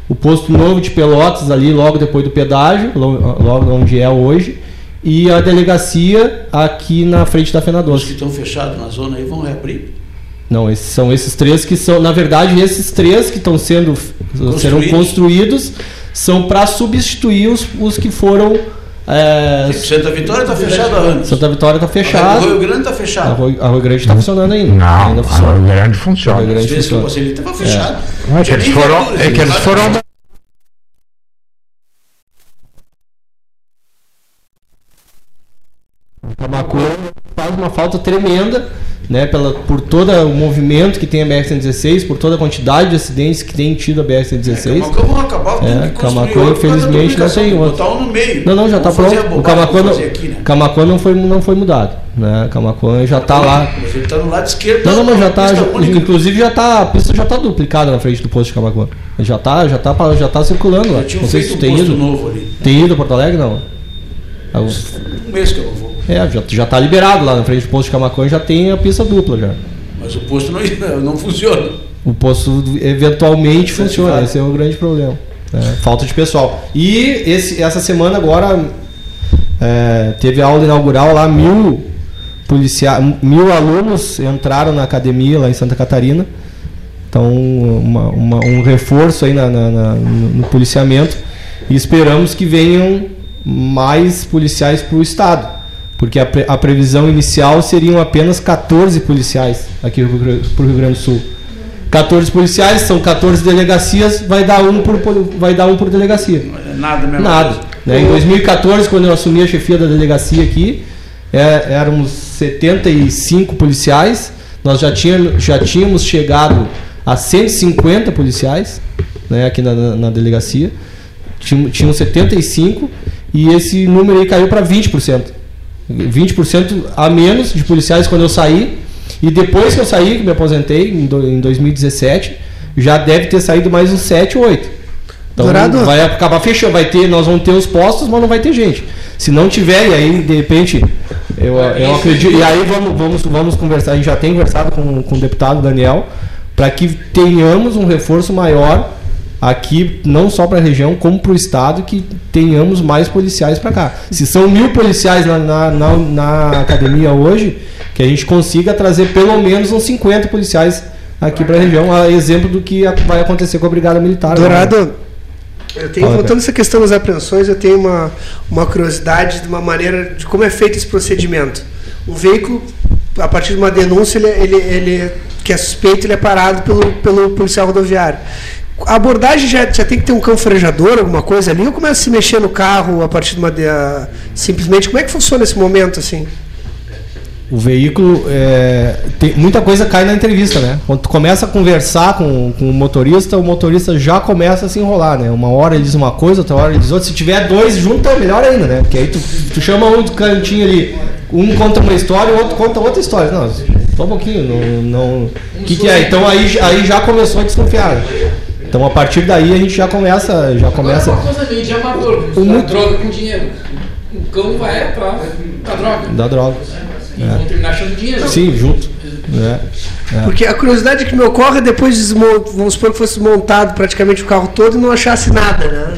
o posto novo de Pelotas, ali logo depois do pedágio, lo- logo onde é hoje, e a delegacia aqui na frente da Os que estão fechados na zona aí vão reabrir. Não, esses são esses três que são, na verdade, esses três que estão sendo serão Construídos. são para substituir os, os que foram é, Santa Vitória está fechado há anos. Santa Vitória está O Rio fechado, Grande está fechado. Arroio, Arroio Grande está funcionando ainda. Não, ainda a funciona. grande Arroio funciona. Grande vezes que eu funciona. ali estava fechado. É que Tinha eles foram, é que eles foram Camacuã faz uma falta tremenda, né, pela, por todo o movimento que tem a BR-116, por toda a quantidade de acidentes que tem tido a BR-116. Camacuã vão acabar, É, construir Camacuã, infelizmente, não tem outro. Botar um no meio. Não, não, já está pronto. O Camacuã não, aqui, né? Camacuã não foi, não foi mudado, né? Camacuã já está lá. Mas ele está no lado esquerdo. Não, não, mas já está, inclusive já tá, a pista já está duplicada na frente do posto de Camacuã. Já está, já tá, já tá circulando lá. Não sei se tem ido. novo ali. Tem ido a Porto Alegre não? Um mês que eu vou. É, já, já tá liberado lá na frente do posto de Camacuã, já tem a pista dupla já. Mas o posto não, não funciona. O posto eventualmente Desativado. funciona, esse é o grande problema. né? Falta de pessoal. E esse, essa semana agora é, teve aula inaugural lá, mil, policia mil alunos entraram na academia lá em Santa Catarina. Então, uma- uma- um reforço aí na- na- na- no policiamento. E esperamos que venham mais policiais para o Estado. Porque a, pre- a previsão inicial seriam apenas 14 policiais aqui para o Rio Grande do Sul. 14 policiais, são 14 delegacias, vai dar um por, vai dar um por delegacia. Nada mesmo. Nada. Né? Em 2014, quando eu assumi a chefia da delegacia aqui, é, éramos 75 policiais. Nós já, tinha, já tínhamos chegado a 150 policiais né, aqui na, na- na delegacia. Tinham, tinham 75 e esse número aí caiu para 20%. 20% a menos de policiais quando eu saí. E depois que eu saí, que me aposentei em, do- em 2017, já deve ter saído mais uns 7 ou 8. Então Dourado. vai acabar fechando, vai ter, nós vamos ter os postos, mas não vai ter gente. Se não tiver, e aí de repente eu, eu acredito, e aí vamos, vamos, vamos conversar, a gente já tem conversado com, com o deputado Daniel, para que tenhamos um reforço maior aqui, não só para a região, como para o estado, que tenhamos mais policiais para cá. Se são mil policiais na, na, na, na academia hoje, que a gente consiga trazer pelo menos uns 50 policiais aqui para a região, a exemplo do que vai acontecer com a Brigada Militar. Dourado, eu tenho, Fala, voltando a essa questão das apreensões, eu tenho uma, uma curiosidade de uma maneira de como é feito esse procedimento. Um veículo, a partir de uma denúncia, ele, ele, ele que é suspeito, ele é parado pelo, pelo policial rodoviário. A abordagem já, já tem que ter um cão farejador, alguma coisa ali, ou começa a se mexer no carro a partir de uma. De, a- simplesmente, como é que funciona esse momento assim? O veículo, é, tem, muita coisa cai na entrevista, né? Quando tu começa a conversar com, com o motorista, o motorista já começa a se enrolar, né? Uma hora ele diz uma coisa, outra hora ele diz outra. Se tiver dois juntos, é melhor ainda, né? Porque aí tu, tu chama um do cantinho ali, um conta uma história, o outro conta outra história. Não, só um pouquinho, não. o que, que é? Então aí, aí já começou a desconfiar. Né? Então a partir daí a gente já começa. Já começa Agora é uma coisa meio de amador, O misturar muito- droga com dinheiro. O cão vai atrás da droga. da droga. E vão terminar achando dinheiro. Sim, junto. Né? Porque a curiosidade que me ocorre é depois de desmon- vamos supor que fosse desmontado praticamente o carro todo e não achasse nada, né?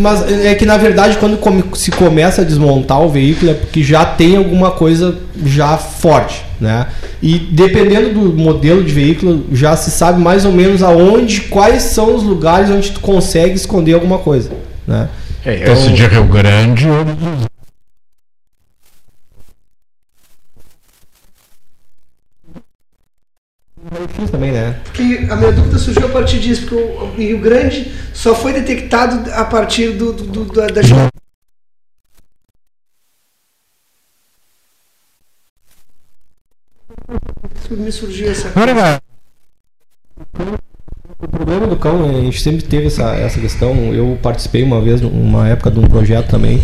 Mas é que na verdade quando come- se começa a desmontar o veículo é porque já tem alguma coisa já forte, né? E dependendo do modelo de veículo já se sabe mais ou menos aonde, quais são os lugares onde tu consegue esconder alguma coisa, né? É, Esse de Rio Grande, Fiz também, né? Porque a minha dúvida surgiu a partir disso, porque o o Rio Grande só foi detectado a partir do, do- do- da, da me surgiu essa Olha, O problema do cão, a gente sempre teve essa, essa questão. Eu participei uma vez, numa época, de um projeto também.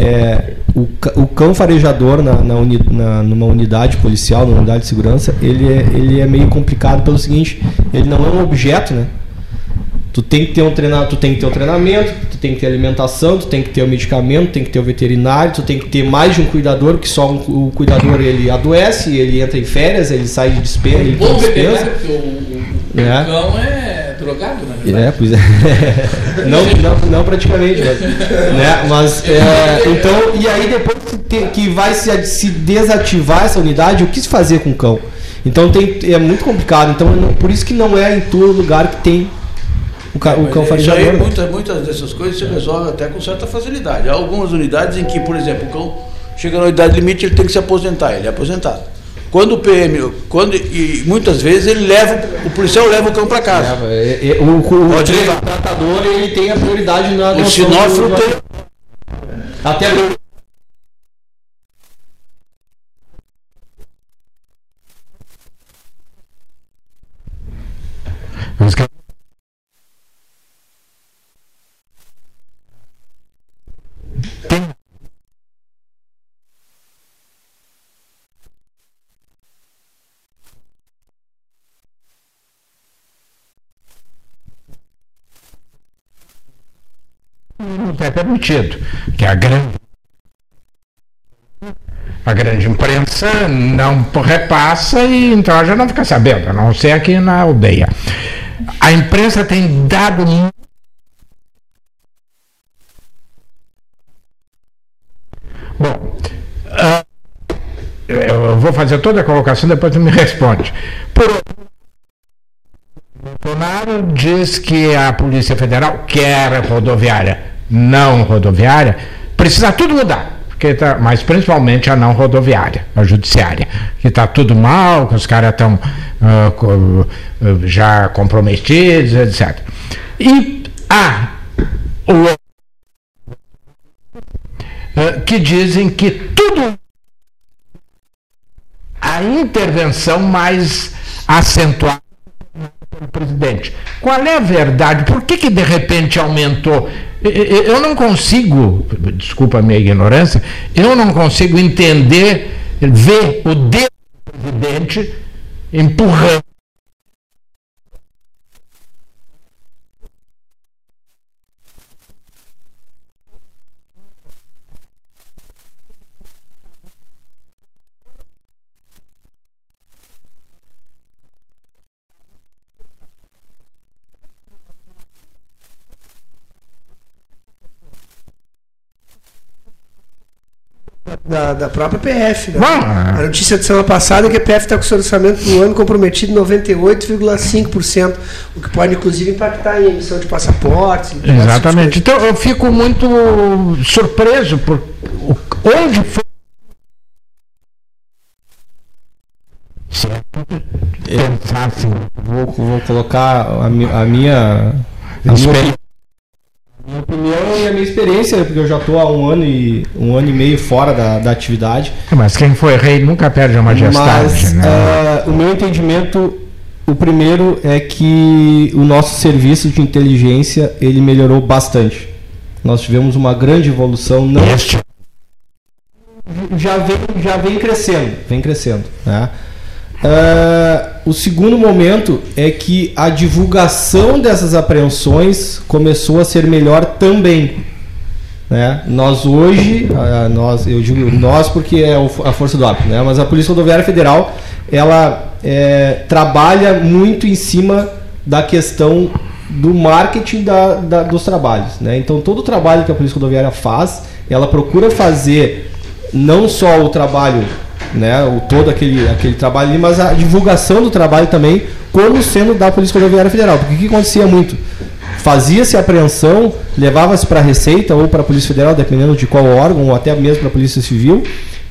É, o, o cão farejador na, na uni- na- numa unidade policial, numa unidade de segurança, ele é, ele é meio complicado pelo seguinte: ele não é um objeto, né? Tu tem que ter um treinamento, tu tem que ter um treinamento, tu tem que ter alimentação, tu tem que ter o medicamento, tem que ter o veterinário, tu tem que ter mais de um cuidador, porque só um- o cuidador ele adoece, ele entra em férias, ele sai de despesa, ele Bom porque o, o, o cão é drogado, verdade. É, pois é. não, não, não praticamente, mas, né? mas é, então, e aí depois que, te- que vai se, se desativar essa unidade, o que se fazer com o cão? Então tem, é muito complicado, então não- por isso que não é em todo lugar que tem o, ca- o cão Isso aí, farejador. né? muitas, muitas dessas coisas se resolvem até com certa facilidade. Há algumas unidades em que, por exemplo, o cão chega na idade limite, ele tem que se aposentar, ele é aposentado. Quando o PM, quando, e muitas vezes ele leva, o policial leva o cão para casa. É, é, o, o, o, Pode levar. tratador ele tem a prioridade na O sinófilo tem, Até Mas que- Tem- Não é permitido, que a grande a grande imprensa não repassa e então ela já não fica sabendo, a não ser aqui na aldeia. A imprensa tem dado Bom, ah, eu vou fazer toda a colocação, depois tu me responde. Por Bolsonaro diz que a Polícia Federal quer rodoviária, não rodoviária, precisa tudo mudar. Porque tá, mas principalmente a não rodoviária, a judiciária, que está tudo mal, que os caras estão já comprometidos, etc. E há o eh, que dizem que tudo a intervenção mais acentuada pelo presidente. Qual é a verdade? Por que, que de repente aumentou? Eu não consigo, desculpa a minha ignorância, eu não consigo entender, ver o dedo do presidente empurrando. Da, da própria PF. Né? Bom, A notícia da semana passada é que a PF está com o seu orçamento do ano comprometido em 98,5%, o que pode inclusive impactar em emissão de passaportes. Exatamente. Então eu fico muito surpreso por onde foi. Assim, Vou, vou colocar a, mi- a minha. A minha, minha opinião e a minha experiência, porque eu já estou há um ano e um ano e meio fora da, da atividade. mas quem foi rei nunca perde a majestade, Mas né? ah, o meu entendimento, o primeiro é que o nosso serviço de inteligência ele melhorou bastante. Nós tivemos uma grande evolução, não Este já vem, já vem crescendo, vem crescendo. Né? Ah, o segundo momento é que a divulgação dessas apreensões começou a ser melhor também. Né? Nós hoje, ah, nós, eu digo nós porque é a força do hábito, né? mas a Polícia Rodoviária Federal ela é, trabalha muito em cima da questão do marketing da, da, dos trabalhos. Né? Então, todo o trabalho que a Polícia Rodoviária faz, ela procura fazer não só o trabalho, né, o, todo aquele, aquele trabalho ali, mas a divulgação do trabalho também, como sendo da Polícia Rodoviária Federal. Porque o que acontecia muito? Fazia-se apreensão, levava-se para a Receita ou para a Polícia Federal, dependendo de qual órgão, ou até mesmo para a Polícia Civil,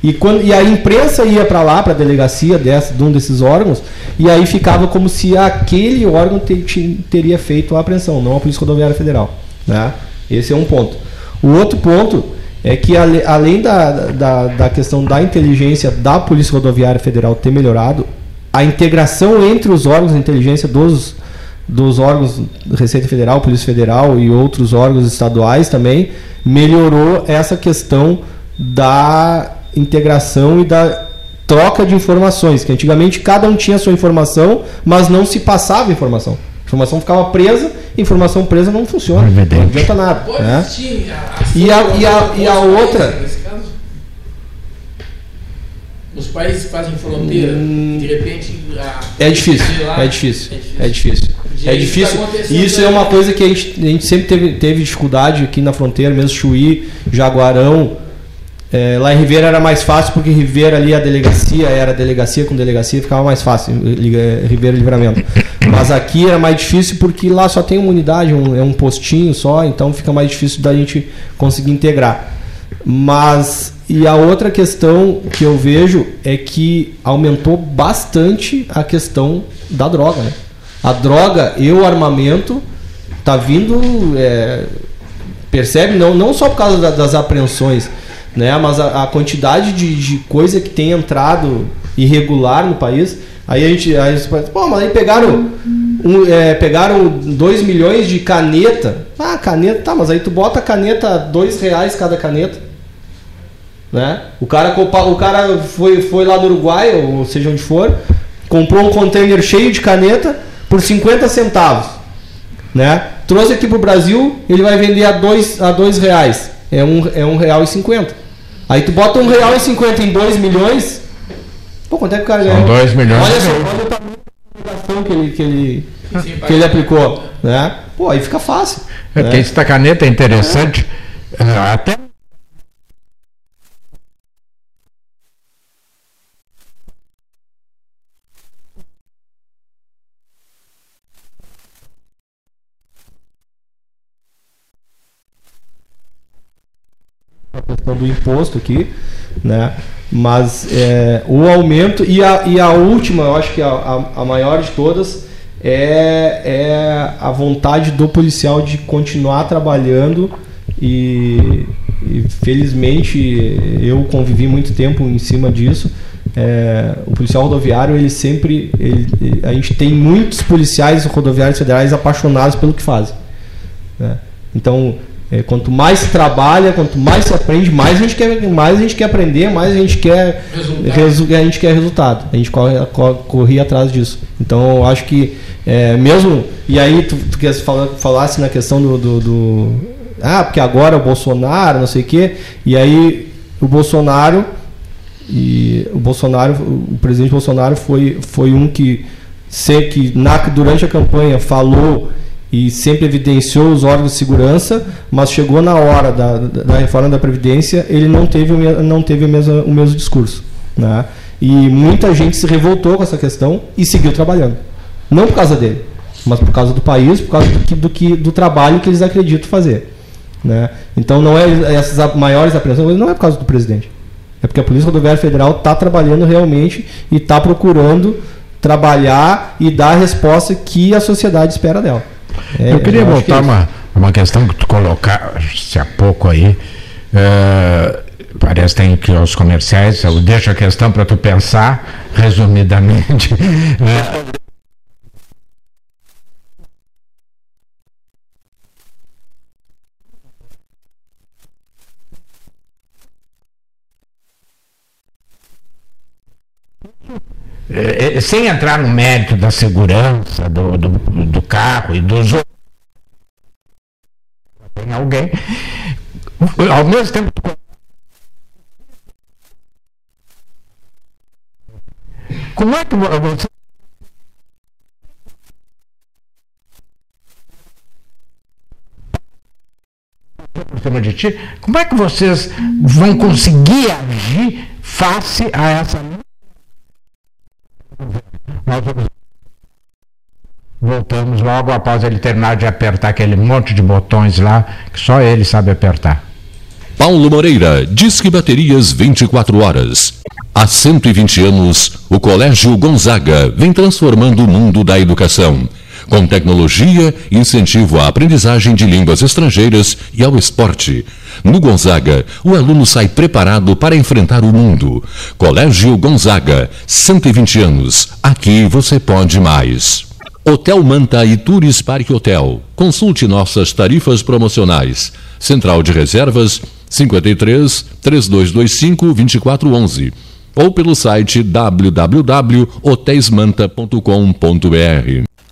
e, quando, e a imprensa ia para lá, para a delegacia dessa, de um desses órgãos, e aí ficava como se aquele órgão te, te, teria feito a apreensão, não a Polícia Rodoviária Federal. Né? Esse é um ponto. O outro ponto é que, além da, da, da questão da inteligência da Polícia Rodoviária Federal ter melhorado, a integração entre os órgãos de inteligência dos, dos órgãos Receita Federal, Polícia Federal e outros órgãos estaduais também melhorou essa questão da integração e da troca de informações, que antigamente cada um tinha sua informação, mas não se passava informação. A informação ficava presa, informação presa não funciona, não adianta nada. Né? E, a, e, a, e a outra. Os países fazem fronteira, hum, de repente. é, difícil, lá, é difícil, é difícil. É difícil. Tá e isso é uma coisa que a gente, a gente sempre teve, teve dificuldade aqui na fronteira, mesmo Chuí, Jaguarão. É, lá em Ribeira era mais fácil porque Ribeira ali a delegacia era delegacia com delegacia, ficava mais fácil, Ribeira Livramento. Mas aqui era mais difícil porque lá só tem uma unidade, um, é um postinho só, então fica mais difícil da gente conseguir integrar. Mas e a outra questão que eu vejo é que aumentou bastante a questão da droga. Né? A droga e o armamento tá vindo, é, percebe não não só por causa da, das apreensões né? Mas a, a quantidade de, de, coisa que tem entrado irregular no país, aí a gente, você pode, pô, mas aí pegaram um, é, pegaram 2 milhões de caneta. Ah, caneta, tá, mas aí tu bota a caneta dois reais cada caneta. Né? O cara, o cara foi, foi lá no Uruguai, ou seja onde for, comprou um container cheio de caneta por 50 centavos. Né? Trouxe aqui pro Brasil, ele vai vender a dois, a dois reais. É um, é um real e cinquenta. Aí tu bota um real e cinquenta em 2 milhões. Pô, quanto é que o cara ganhou? São 2 milhões. Olha só, olha o tamanho da ação que ele, que ele, que ele aplicou. Né? Pô, aí fica fácil. É, né? Essa caneta é interessante. É. Até questão do imposto aqui, né? Mas é, o aumento e a, e a última, eu acho que a, a, a maior de todas é, é a vontade do policial de continuar trabalhando e, e felizmente eu convivi muito tempo em cima disso. É, o policial rodoviário ele sempre ele, a gente tem muitos policiais rodoviários federais apaixonados pelo que fazem né? então é, quanto mais se trabalha, quanto mais se aprende, mais a gente quer, mais a gente quer aprender, mais a gente quer resu, a gente quer resultado. A gente corre, corre, corre atrás disso. Então eu acho que é, mesmo e aí tu, tu quer falar, falasse na questão do, do, do, ah porque agora o Bolsonaro não sei o quê e aí o Bolsonaro e o Bolsonaro o presidente Bolsonaro foi foi um que sei que na, durante a campanha falou e sempre evidenciou os órgãos de segurança, mas chegou na hora da, da reforma da Previdência, ele não teve, não teve o, mesmo, o mesmo discurso. Né? E muita gente se revoltou com essa questão e seguiu trabalhando. Não por causa dele, mas por causa do país, por causa do, que, do, que, do trabalho que eles acreditam fazer. Né? Então não é essas maiores apreensões, não é por causa do presidente. É porque a Polícia Rodoviária Federal está trabalhando realmente e está procurando trabalhar e dar a resposta que a sociedade espera dela. É, eu queria eu voltar que uma, uma questão que tu colocaste há pouco aí. É, parece que tem que os comerciais, eu deixo a questão para tu pensar, resumidamente. É, é, sem entrar no mérito da segurança do, do, do carro e dos outros, tem alguém, ao mesmo tempo Como é que você por cima de ti, como é que vocês vão conseguir agir face a essa nós Voltamos logo após ele terminar de apertar aquele monte de botões lá que só ele sabe apertar. Paulo Moreira, Disque Baterias 24 horas. Há 120 anos, o Colégio Gonzaga vem transformando o mundo da educação. Com tecnologia, incentivo à aprendizagem de línguas estrangeiras e ao esporte. No Gonzaga, o aluno sai preparado para enfrentar o mundo. Colégio Gonzaga, 120 anos. Aqui você pode mais. Hotel Manta e Tours Parque Hotel. Consulte nossas tarifas promocionais. Central de Reservas 53 3225 2411 ou pelo site www.hotelsmanta.com.br.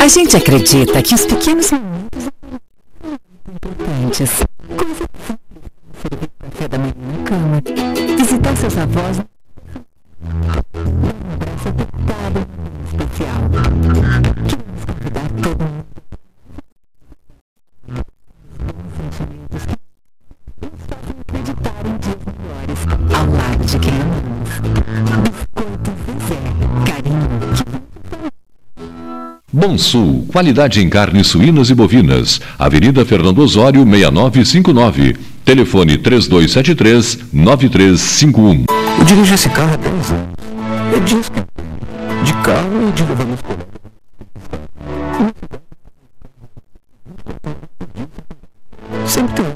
A gente acredita que os pequenos momentos são importantes. Servir café da manhã na cama, visitar seus avós, um abraço apertado, especial. Queremos convidar todo mundo sentimentos que nos acreditar em dias melhores ao lado de quem amamos. Biscoito Zezé, carinho Bom Sul, qualidade em carnes suínas e bovinas. Avenida Fernando Osório, 6959. Telefone 3273 9351. Eu dirijo esse carro há 10 anos. É disso que de carro e de levar meus. Sempre tem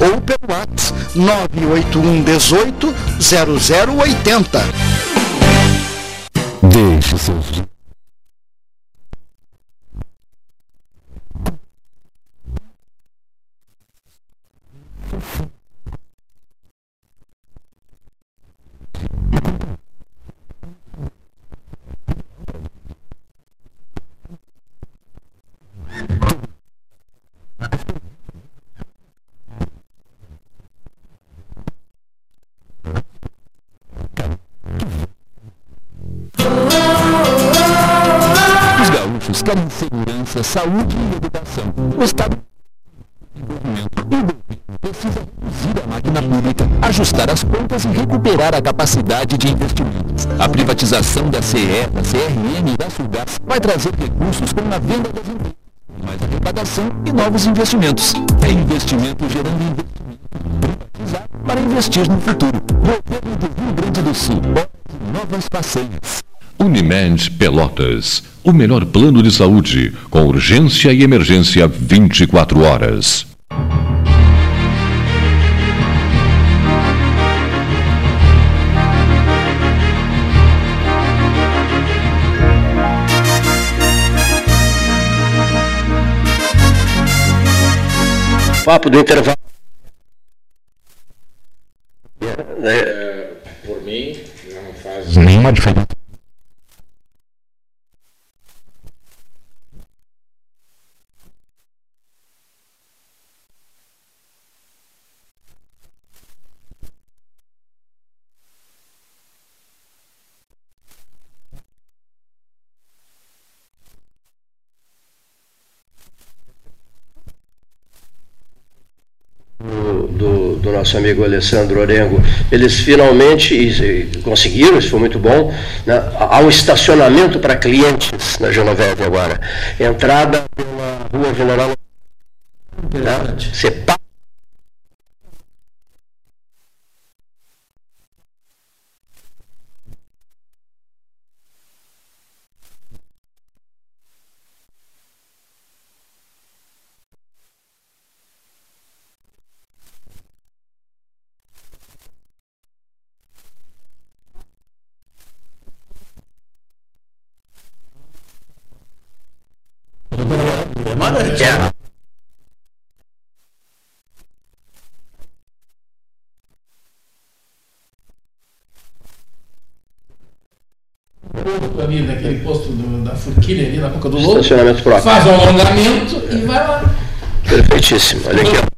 ou pelo WhatsApp 981 18 0080. Deixe seus segurança, saúde e educação. O Estado precisa reduzir a máquina pública, ajustar as contas e recuperar a capacidade de investimentos. A privatização da CE, da CRM e da Sulgás vai trazer recursos como na venda das empresas, mais arrecadação e novos investimentos. É investimento gerando investimento. Privatizar para investir no futuro. Governo do Rio Grande do Sul. Novas façanhas. Unimed Pelotas. O melhor plano de saúde, com urgência e emergência 24 horas. Papo do intervalo. É, por mim, não faz nenhuma diferença. do, do- nosso amigo Alessandro Orengo, eles finalmente conseguiram, isso foi muito bom, né? há um estacionamento para clientes na Genoveve agora. Entrada pela Rua General. Né? Pa- É. ali naquele posto do- da Furquilha ali na Boca do Lobo. Faz um alongamento e vai lá. Perfeitíssimo. Olha aqui. ó.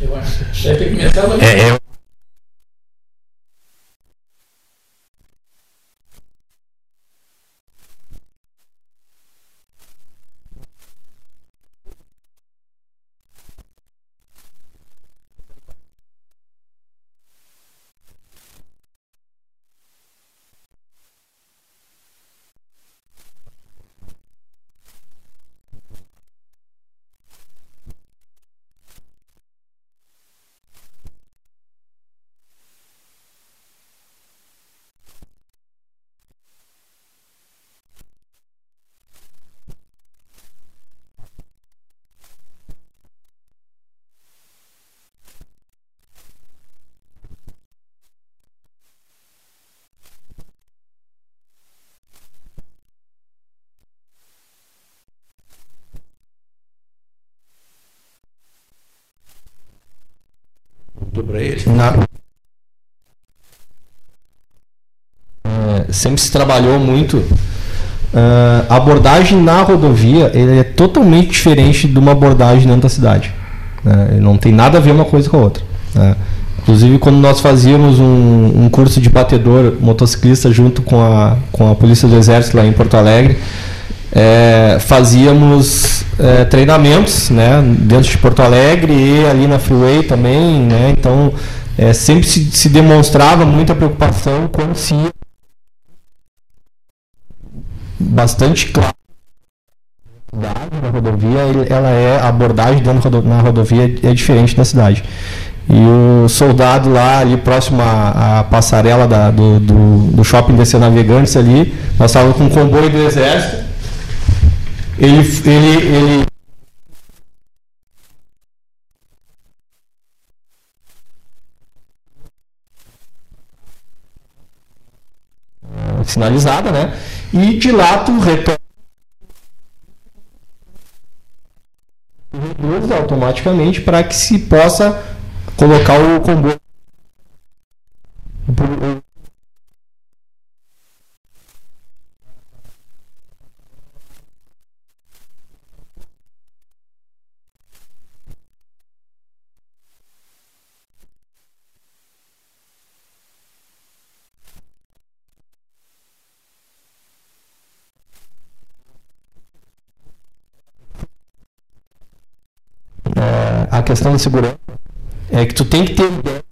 Eu acho. Deve ter começado ali. É, eu- para ele. Na- É, sempre se trabalhou muito. ah, a abordagem na rodovia é totalmente diferente de uma abordagem dentro da cidade. Né? Não tem nada a ver uma coisa com a outra. Né? Inclusive, quando nós fazíamos um, um, curso de batedor motociclista junto com a, com a Polícia do Exército lá em Porto Alegre, é, fazíamos é, treinamentos né, dentro de Porto Alegre e ali na Freeway também. Né, então, é, sempre se, se, demonstrava muita preocupação com se bastante claro na rodovia ela é a abordagem dentro na rodovia é diferente da cidade e o soldado lá ali próximo à, à passarela da, do, do, do, shopping DC Navegantes ali, nós estávamos com um comboio do exército. Ele, ele, ele sinalizada, né? E de lá tu retorna automaticamente para que se possa colocar o comboio. É, a questão da segurança é que tu tem que ter ideia.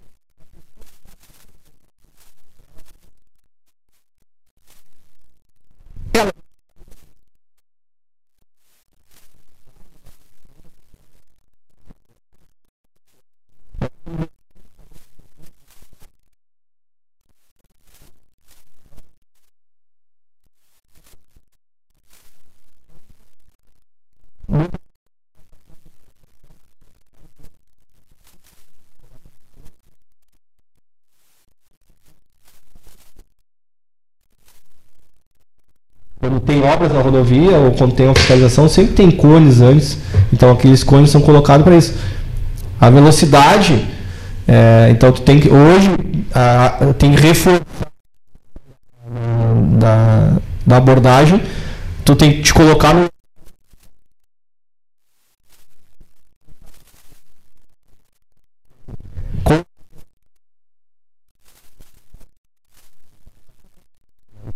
quando tem obras na rodovia ou quando tem uma fiscalização, sempre tem cones antes. Então aqueles cones são colocados para isso. A velocidade, é, então tu tem que hoje a, tem que reforçar da, da abordagem, tu tem que te colocar no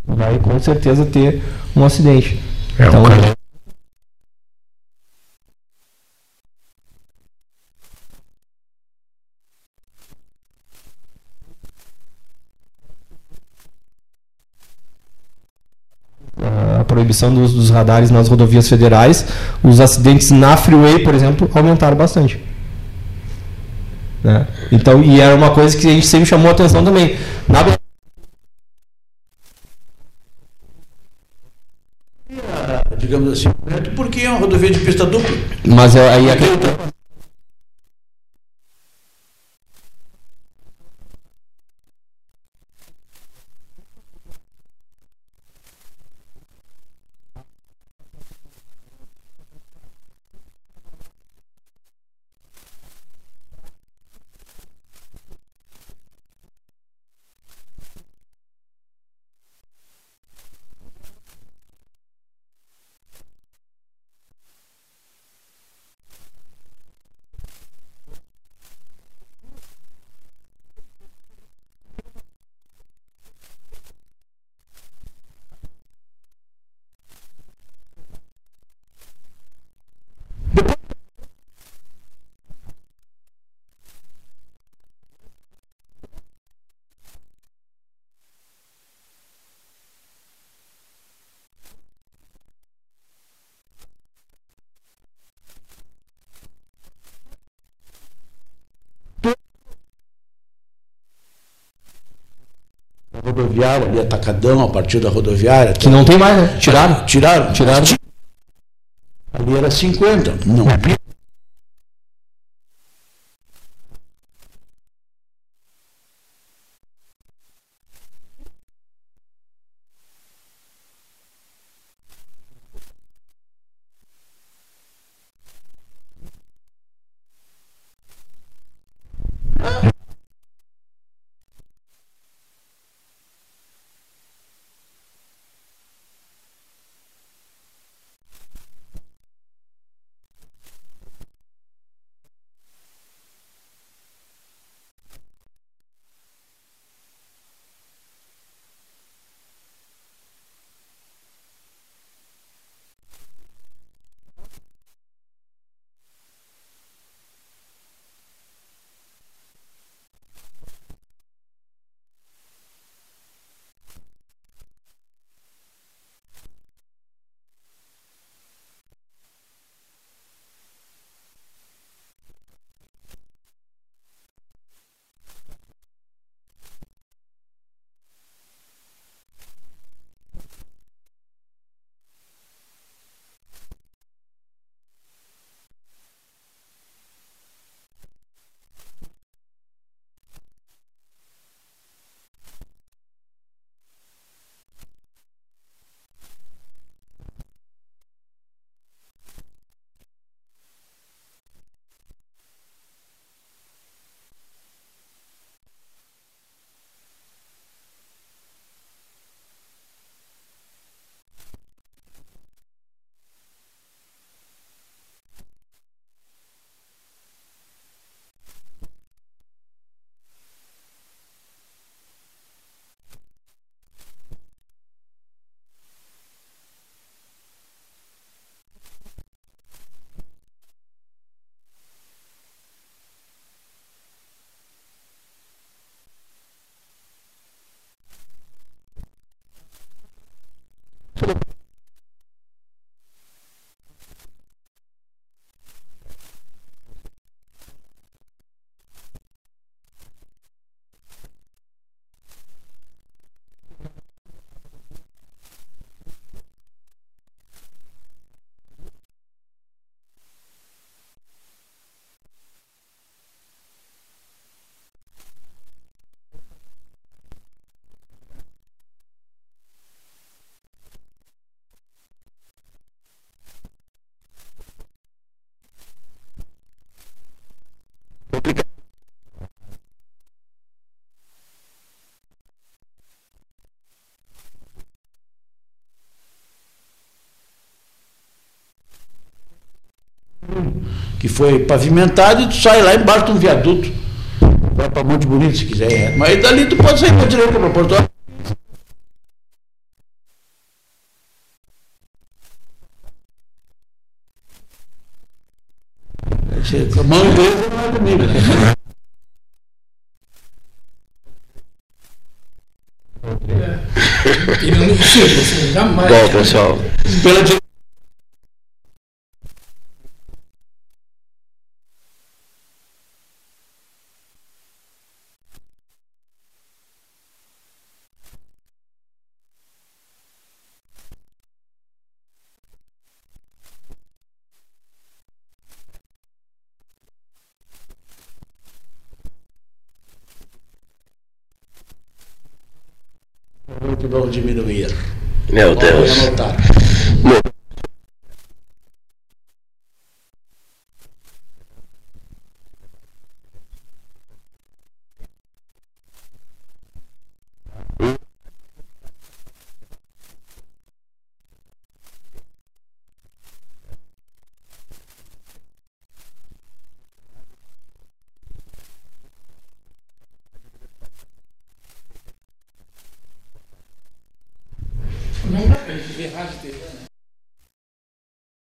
vai com certeza ter um acidente. É, então, um a proibição dos, dos, radares nas rodovias federais, os acidentes na freeway, por exemplo, aumentaram bastante. Né? Então, e era uma coisa que a gente sempre chamou a atenção também. Na digamos assim, porque é uma rodovia de pista dupla. Mas é, aí a rodoviária ali, Atacadão, a partir da rodoviária. Que não tem mais, né? Tiraram? Tiraram. Tiraram. Ali era 50. Não. Que foi pavimentado e tu sai lá embaixo de um viaduto. Vai para Monte Bonito se quiser. é. Mas dali tu pode sair para direita para Porto Alegre. A mão inglesa não é comigo, né? E não me chega, assim, jamais. Bom, pessoal, Pela direita. Muito bom diminuir. Meu Deus. Anotar.